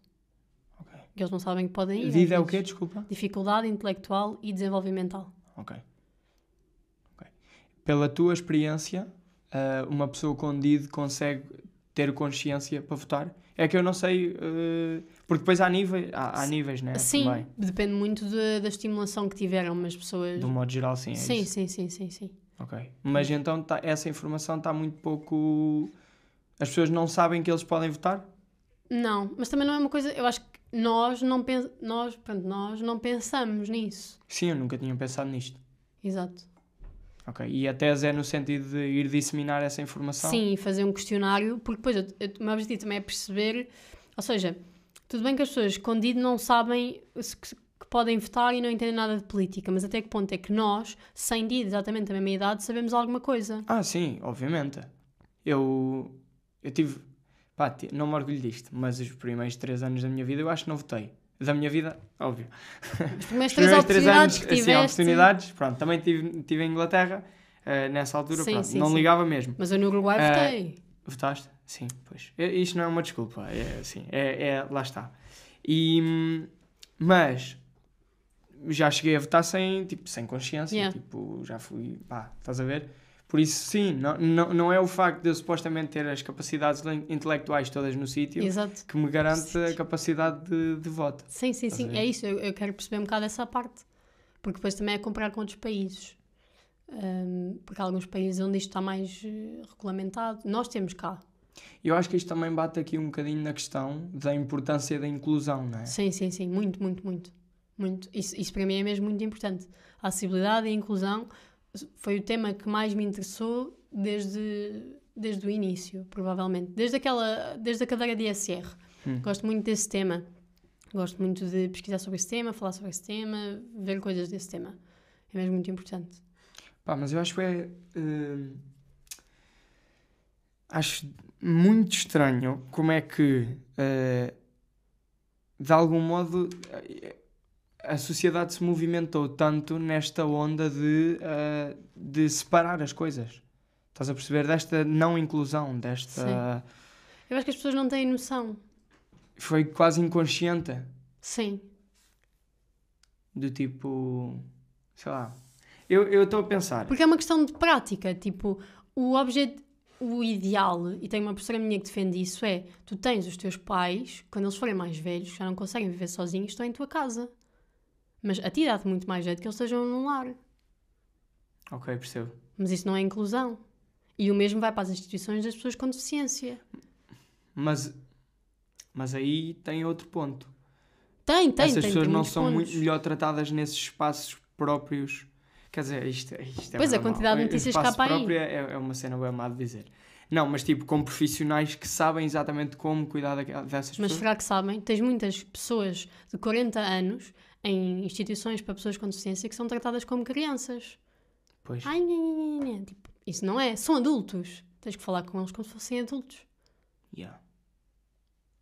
Ok. Que eles não sabem que podem ir. DID é o quê? Desculpa. Dificuldade intelectual e desenvolvimental. Ok. Pela tua experiência, eh, uma pessoa com DID consegue ter consciência para votar? É que eu não sei, eh, porque depois há níveis, há, há níveis, né? Sim, Também. depende muito de- da estimulação que tiveram, mas pessoas. De um modo geral, sim. É sim, isso. sim, sim, sim, sim. Ok. Mas então tá- essa informação está muito pouco. As pessoas não sabem que eles podem votar? Não, mas também não é uma coisa. Eu acho que nós não, pen, nós, pronto, nós não pensamos nisso. Sim, eu nunca tinha pensado nisto. Exato. Ok. E a tese é no sentido de ir disseminar essa informação? Sim, e fazer um questionário, porque depois eu- eu- o meu objetivo também é perceber. Ou seja, tudo bem que as pessoas escondido não sabem se- que, que podem votar e não entendem nada de política, mas até que ponto é que nós, sem DID exatamente da mesma idade, sabemos alguma coisa? Ah, sim, obviamente. Eu, eu tive. Pá, não me orgulho disto, mas os primeiros três anos da minha vida eu acho que não votei. Da minha vida, óbvio. Os primeiros Os três oportunidades anos, que assim, tiveste. oportunidades, pronto. Também tive, tive em Inglaterra, eh, nessa altura, Sim, pronto, sim, não sim. ligava mesmo. Mas eu no Uruguai Ah, votei. Votaste? Sim, pois. Isto não é uma desculpa, é assim, é, é- lá está. E, mas já cheguei a votar sem, tipo, sem consciência, Yeah. tipo, já fui, pá, estás a ver? Por isso, sim, não, não, não é o facto de eu supostamente ter as capacidades le- intelectuais todas no sítio que me garante a capacidade de, de voto. Sim, sim, sim. É isso. Eu, eu quero perceber um bocado essa parte. Porque depois também é comparar com outros países. Ahm, porque há alguns países onde isto está mais eh, regulamentado. Nós temos cá. Eu acho que isto também bate aqui um bocadinho na questão da importância da inclusão, não é? Sim, sim, sim. Muito, muito, muito. muito. Isso, isso para mim é mesmo muito importante. A acessibilidade e a inclusão foi o tema que mais me interessou desde, desde o início, provavelmente. Desde, aquela, desde a cadeira de ISR. Hum. Gosto muito desse tema. Gosto muito de pesquisar sobre esse tema, falar sobre esse tema, ver coisas desse tema. É mesmo muito importante. Pá, mas eu acho que é. hum, acho muito estranho como é que, eh, de algum modo, eh, a sociedade se movimentou tanto nesta onda de, eh, de separar as coisas. Estás a perceber? Desta não inclusão, desta. Eu acho que as pessoas não têm noção. Foi quase inconsciente. Sim. Do tipo. Sei lá. Eu estou a pensar. Porque é uma questão de prática. Tipo, o objeto, o ideal, e tem uma professora minha que defende isso, é tu tens os teus pais, quando eles forem mais velhos, já não conseguem viver sozinhos, estão em tua casa. Mas a ti dá-te muito mais jeito que eles estejam num lar. Ok, percebo. Mas isso não é inclusão. E o mesmo vai para as instituições das pessoas com deficiência. Mas, mas aí tem outro ponto. Tem, tem, Essas tem. pessoas tem não são pontos. muito melhor tratadas nesses espaços próprios. Quer dizer, isto, isto é Pois, bué a quantidade mau. de notícias que há para aí. é, é uma cena bem má de dizer. Não, mas tipo, com profissionais que sabem exatamente como cuidar dessas Mas pessoas. será que sabem? Tens muitas pessoas de 40 anos em instituições para pessoas com deficiência que são tratadas como crianças. Pois. Ai, nha, nha, nha. Tipo, isso não é. São adultos. Tens que falar com eles como se fossem adultos. Yeah.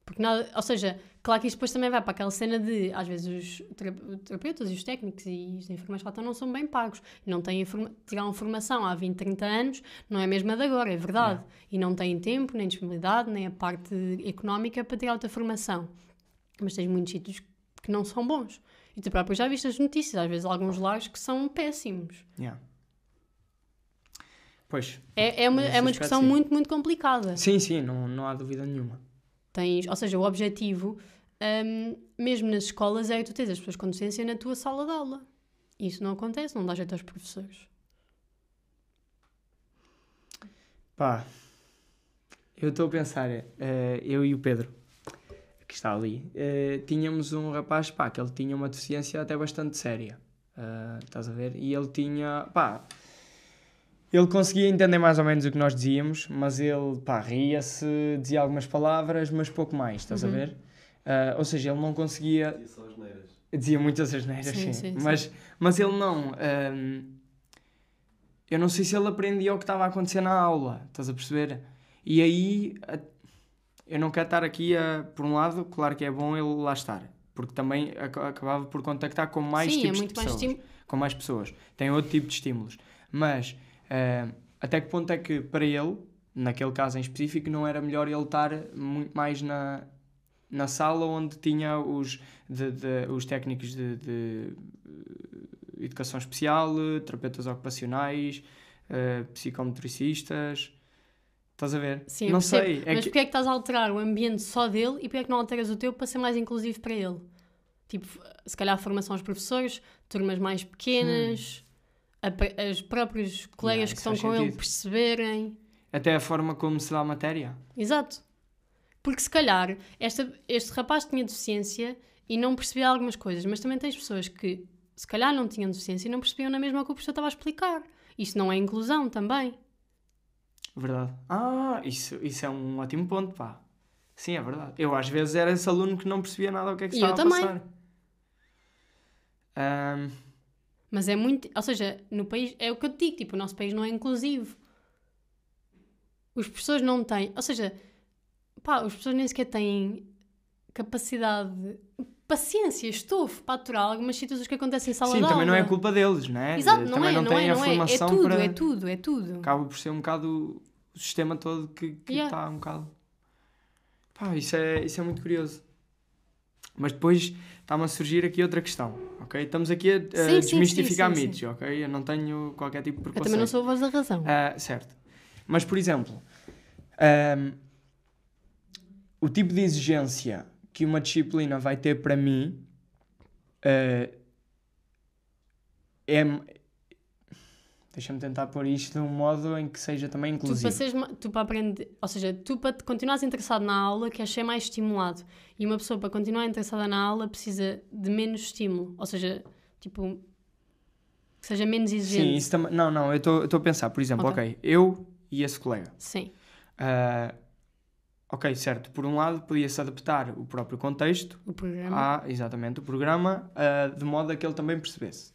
Porque nada, ou seja, claro que isto depois também vai para aquela cena de, às vezes, os tera- terapeutas e os técnicos e os enfermeiros que lá estão não são bem pagos. Não têm tiraram formação há 20, 30 anos, não é mesmo a de agora, é verdade. E não têm tempo, nem disponibilidade, nem a parte económica para tirar outra formação. Mas tens muitos sítios que não são bons. E tu próprio já viste as notícias, às vezes alguns lares que são péssimos. Yeah. Pois. É, é uma, é uma discussão sim. muito, muito complicada. Sim, sim, não, não há dúvida nenhuma. Tens, ou seja, o objetivo hum, mesmo nas escolas, é que tu tens as pessoas com deficiência na tua sala de aula. Isso não acontece, não dá jeito aos professores. Pá, eu estou a pensar, eh, eu e o Pedro, que está ali, eh, tínhamos um rapaz, pá, que ele tinha uma deficiência até bastante séria. eh, estás a ver? E ele tinha, pá, ele conseguia entender mais ou menos o que nós dizíamos, mas ele, pá, ria-se, dizia algumas palavras, mas pouco mais, estás a Uhum. ver? Eh, ou seja, ele não conseguia só as neiras. Dizia muitas asneiras, Sim, sim. sim, sim. mas, mas ele não. hum, eu não sei se ele aprendia o que estava a acontecer na aula, estás a perceber? E aí a- eu não quero estar aqui a. Por um lado, claro que é bom ele lá estar, porque também aca- acabava por contactar com mais Sim, é tipos muito de mais pessoas. estímulo. Com mais pessoas. Tem outro tipo de estímulos. Mas hum, até que ponto é que para ele, naquele caso em específico, não era melhor ele estar muito mais na, na sala onde tinha os, de, de- os técnicos de, de, eh, educação especial, terapeutas ocupacionais, eh, psicometricistas. Estás a ver? Sim, não sei. É Mas que, porquê é que estás a alterar o ambiente só dele e porquê é que não alteras o teu para ser mais inclusivo para ele? Tipo, se calhar a formação aos professores, turmas mais pequenas, a pre- os próprios colegas que estão com ele sentido. perceberem. até a forma como se dá a matéria. Exato. Porque se calhar esta, este rapaz tinha deficiência e não percebia algumas coisas, mas também tens pessoas que se calhar não tinham deficiência e não percebiam na mesma que o professor estava a explicar. Isso não é inclusão também. Verdade. Ah, isso, isso é um ótimo ponto, pá. Sim, é verdade. Eu às vezes era esse aluno que não percebia nada do que é que E estava eu a também. passar. Ahm, Mas é muito. Ou seja, no país. É o que eu te digo, tipo, o nosso país não é inclusivo. Os professores não têm. Ou seja, pá, os professores nem sequer têm capacidade. Paciência, estofo para aturar algumas situações que acontecem em sala sim, de também não é culpa deles, não é? Exato, não também é, não, não, é, a não é. É formação tudo, para. é tudo, é tudo. Acaba por ser um bocado o sistema todo que está Yeah. um bocado. Pá, isso é, isso é muito curioso. Mas depois está-me a surgir aqui outra questão, ok? Estamos aqui a, a Sim, desmistificar sim, sim, mitos, ok? Eu não tenho qualquer tipo de Eu preconceito. também não sou a voz da razão. Ah, certo. Mas, por exemplo, ahm, o tipo de exigência que uma disciplina vai ter para mim ah, é. Deixa-me tentar pôr isto de um modo em que seja também Tu para, inclusivo. seres ma- tu para aprender, ou seja, tu para te continuares interessado na aula queres ser mais estimulado e uma pessoa para continuar interessada na aula precisa de menos estímulo, ou seja, tipo que seja menos exigente. Sim, isso também. Não, não, eu estou a pensar, por exemplo, Ok. ok, eu e esse colega. Sim, Ah, ok, certo. Por um lado, podia-se adaptar o próprio contexto o programa. a, exatamente, o programa, ah, de modo a que ele também percebesse.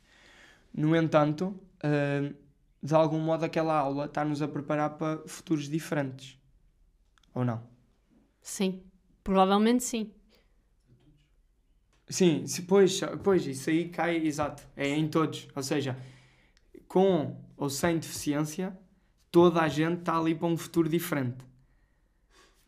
No entanto, ah, de algum modo, aquela aula está-nos a preparar para futuros diferentes. Ou não? Sim, provavelmente sim. Sim, se, pois, pois, isso aí cai, exato, é em todos. Ou seja, com ou sem deficiência, toda a gente está ali para um futuro diferente.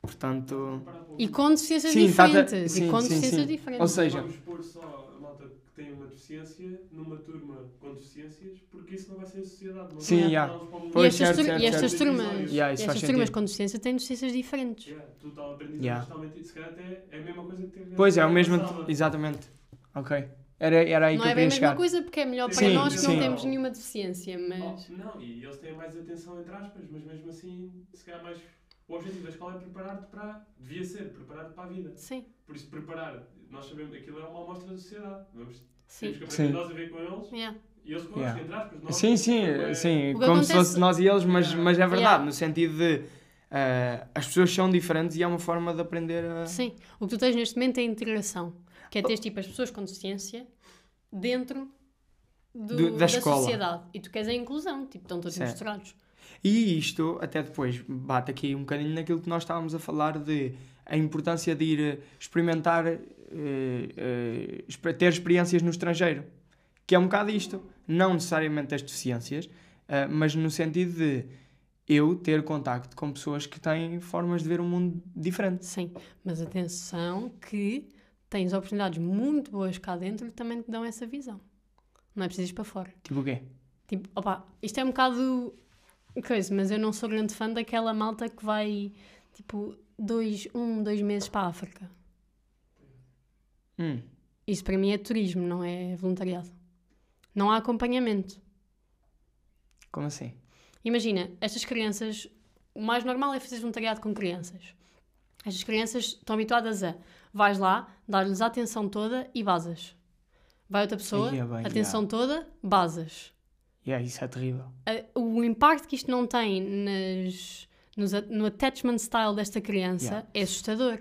Portanto, E com deficiências Sim, tá- diferentes. sim, e com sim, deficiências sim. diferentes. Ou seja- Vamos pôr só a malta que tem uma deficiência numa turma com deficiências, porque isso não vai ser a sociedade. Não Sim, vai yeah. e Pois, estas, certo, certo, e estas certo. turmas, Yeah, estas turmas com deficiência têm deficiências diferentes. Yeah, tu está a aprender Yeah. totalmente, se calhar até é a mesma coisa que ter pois é o mesmo. Exatamente. Ok. Era, era aí Não que é eu bem queria a mesma chegar. coisa porque é melhor para Sim, nós que sim. não temos nenhuma deficiência, mas. Oh, não, e eles têm mais atenção entre aspas, mas mesmo assim, se calhar mais. O objetivo da escola é preparar-te para. Devia ser, preparar-te para a vida. Sim, Por isso, preparar, nós sabemos aquilo é uma amostra da sociedade. Vamos, sim. temos que aprender Sim. nós a ver com eles Yeah. e eles connosco, Yeah. entre aspas. Nós, Sim, sim, é- sim. Como se acontece- fosse nós e eles, mas, Yeah. mas é verdade, Yeah. no sentido de ah, as pessoas são diferentes e é uma forma de aprender a. Sim. O que tu tens neste momento é a integração, que é ter tipo as pessoas com deficiência dentro do- Do- da da, escola. sociedade. E tu queres a inclusão, tipo, estão todos Certo. misturados. E isto, até depois, bate aqui um bocadinho naquilo que nós estávamos a falar de a importância de ir eh, experimentar, eh, eh, ter experiências no estrangeiro. Que é um bocado isto. Não necessariamente as deficiências, eh, mas no sentido de eu ter contacto com pessoas que têm formas de ver o mundo diferente. Sim. Mas atenção que tens oportunidades muito boas cá dentro que também te dão essa visão. Não é preciso ir para fora. Tipo o quê? Tipo, opa, isto é um bocado coisa, mas eu não sou grande fã daquela malta que vai tipo dois, um, dois meses para a África. Hum, Isso para mim é turismo, não é voluntariado. Não há acompanhamento. como assim? Imagina, estas crianças, o mais normal é fazer voluntariado com crianças. Estas crianças estão habituadas a vais lá, dar-lhes a atenção toda e basas. Vai outra pessoa, Aí é bem, atenção toda, basas. Yeah, isso é terrível. A- O impacto que isto não tem nas, nos no attachment style desta criança Yeah. é assustador.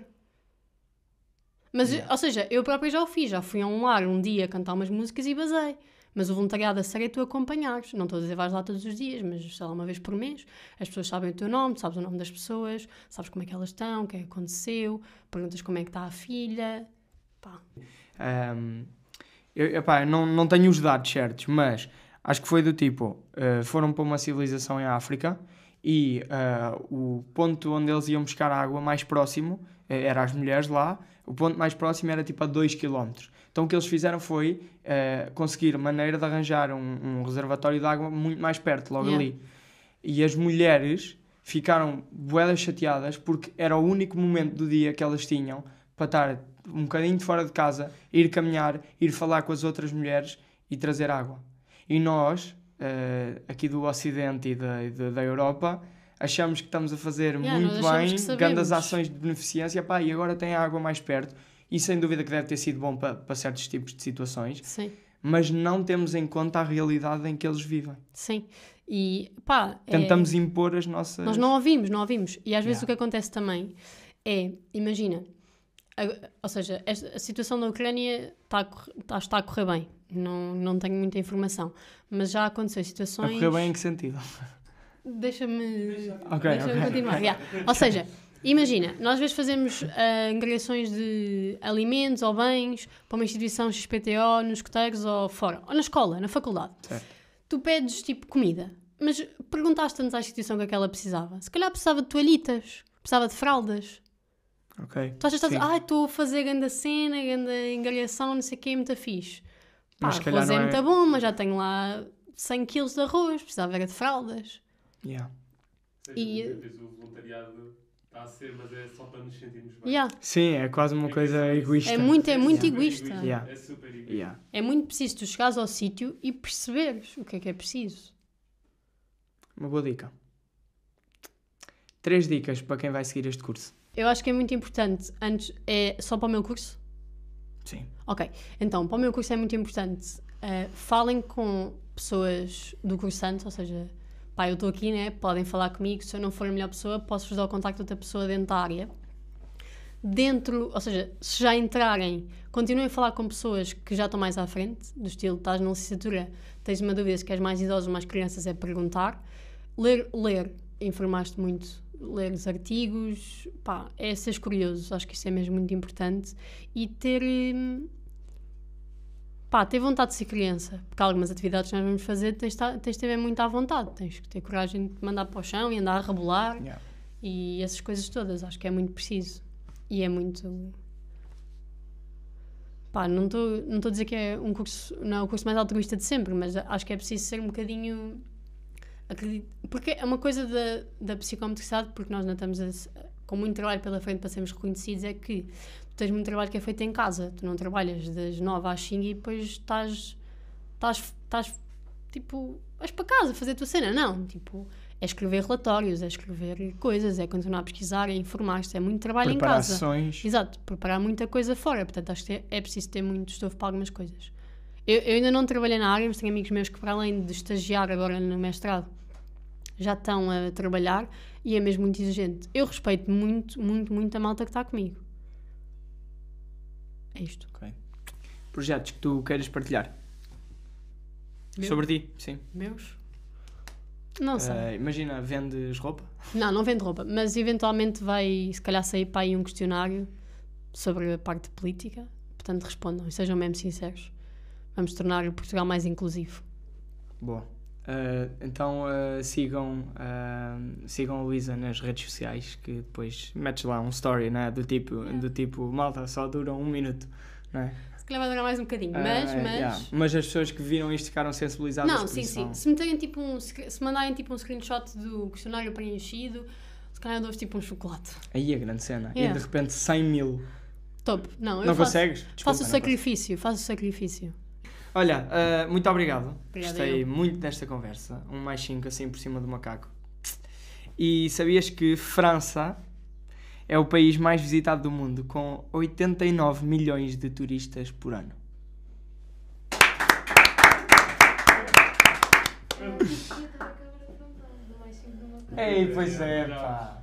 Mas, Yeah. ou seja, eu própria já o fiz, já fui a um lar um dia cantar umas músicas e basei. Mas o voluntariado a sério é tu acompanhares. Não estou a dizer vais lá todos os dias, mas sei lá, uma vez por mês. As pessoas sabem o teu nome, tu sabes o nome das pessoas, sabes como é que elas estão, o que é que aconteceu, perguntas como é que está a filha. Pá. Um, eu, epá, eu não, não tenho os dados certos, mas acho que foi do tipo: uh, foram para uma civilização em África e uh, o ponto onde eles iam buscar água mais próximo eh, era as mulheres lá, o ponto mais próximo era tipo a 2 km. Então o que eles fizeram foi uh, conseguir maneira de arranjar um, um reservatório de água muito mais perto, logo Yeah. ali. E as mulheres ficaram boedas chateadas porque era o único momento do dia que elas tinham para estar um bocadinho de fora de casa, ir caminhar, ir falar com as outras mulheres e trazer água. E nós, eh, aqui do Ocidente e da, da, da Europa, achamos que estamos a fazer Yeah, muito bem, grandes ações de beneficência, pá, e agora tem a água mais perto. E sem dúvida que deve ter sido bom para, para certos tipos de situações, Sim, mas não temos em conta a realidade em que eles vivem. sim. E pá. é- Tentamos impor as nossas. Nós não ouvimos, não ouvimos. E às vezes Yeah. o que acontece também é, imagina, ou seja, a situação da Ucrânia está a, está, está a correr bem. Não, não tenho muita informação. Mas já aconteceu A situações. correr bem em que sentido? Deixa-me. Ok, Deixa-me ok. continuar. yeah. Ou seja, imagina, nós às vezes fazemos angariações de alimentos ou bens para uma instituição XPTO, nos escoteiros ou fora, ou na escola, na faculdade. Certo. Tu pedes tipo comida, mas perguntaste-nos à instituição o que é que ela precisava. Se calhar precisava de toalhitas, precisava de fraldas. Ok. Tu achas que estás, ah, estou a fazer grande cena, grande engariação, não sei o que, muito fixe. Pá, Mas calhar arroz é é- muito bom, mas já tenho lá 100 kg de arroz, precisava era de fraldas. Yeah. E- vezes o voluntariado está a ser, mas é só para nos sentirmos bem. Yeah. Sim, é quase uma coisa egoísta. É muito, é muito super egoísta. Yeah. É super egoísta. Yeah. É muito preciso tu chegares ao sítio e perceberes o que é que é preciso. Uma boa dica. Três dicas para quem vai seguir este curso. Eu acho que é muito importante, antes, é só para o meu curso? Sim. Ok, então, para o meu curso é muito importante, eh, falem com pessoas do cursante, ou seja, pá, eu estou aqui, né, podem falar comigo, se eu não for a melhor pessoa, posso-vos dar o contacto de outra pessoa dentro da área. Dentro, ou seja, se já entrarem, continuem a falar com pessoas que já estão mais à frente, do estilo, estás na licenciatura, tens uma dúvida se queres mais idosos ou mais crianças, é perguntar. Ler, ler, informaste muito, ler os artigos, pá, é seres curioso, acho que isso é mesmo muito importante. E ter, hum, pá, ter vontade de ser criança, porque algumas atividades que nós vamos fazer tens, tens de ter muito à vontade, tens que ter coragem de mandar para o chão e andar a rebolar Yeah. e essas coisas todas, acho que é muito preciso. E é muito. Pá, não estou não a dizer que é um curso, não é o curso mais altruísta de sempre, mas acho que é preciso ser um bocadinho. Acredi- Porque é uma coisa da, da psicomotricidade, porque nós não estamos a- com muito trabalho pela frente para sermos reconhecidos, é que tu tens muito trabalho que é feito em casa, tu não trabalhas das 9 às 5 e depois estás. estás, estás tipo. vais para casa fazer a tua cena. Não, tipo, é escrever relatórios, é escrever coisas, é continuar a pesquisar, é informar-te, é muito trabalho em casa. sessões. Exato, preparar muita coisa fora, portanto acho que é, é preciso ter muito estofo para algumas coisas. Eu, eu ainda não trabalhei na área, mas tenho amigos meus que, para além de estagiar agora no mestrado, já estão a trabalhar e é mesmo muito exigente. Eu respeito muito, muito, muito a malta que está comigo. É isto. Ok. Projetos que tu queiras partilhar. Meu? Sobre ti, sim. Meus? Não sei. Eh, imagina, vendes roupa? Não, não vendo roupa, mas eventualmente vai, se calhar, sair para aí um questionário sobre a parte política. Portanto, respondam e sejam mesmo sinceros. Vamos tornar o Portugal mais inclusivo. Boa. Eh, então eh, sigam, eh, sigam a Luísa nas redes sociais que depois metes lá um story né, do, tipo, Yeah. do tipo malta só dura um minuto. Não é? Se calhar vai durar mais um bocadinho, mas. Mas... yeah. Mas as pessoas que viram isto ficaram sensibilizadas Não, sim, sim. vão- Se meterem tipo um. Se mandarem tipo um screenshot do questionário preenchido, se calhar dou-vos tipo um chocolate. Aí a grande cena. E Yeah. de repente 100 mil. Top. Não, não faço, consegues? Desculpa, faço o sacrifício, faço o sacrifício. Olha, ah, muito obrigado. Obrigada Gostei eu. muito desta conversa. Um mais 5 assim por cima do macaco. E sabias que França é o país mais visitado do mundo, com 89 milhões de turistas por ano. Ei, pois é, pá.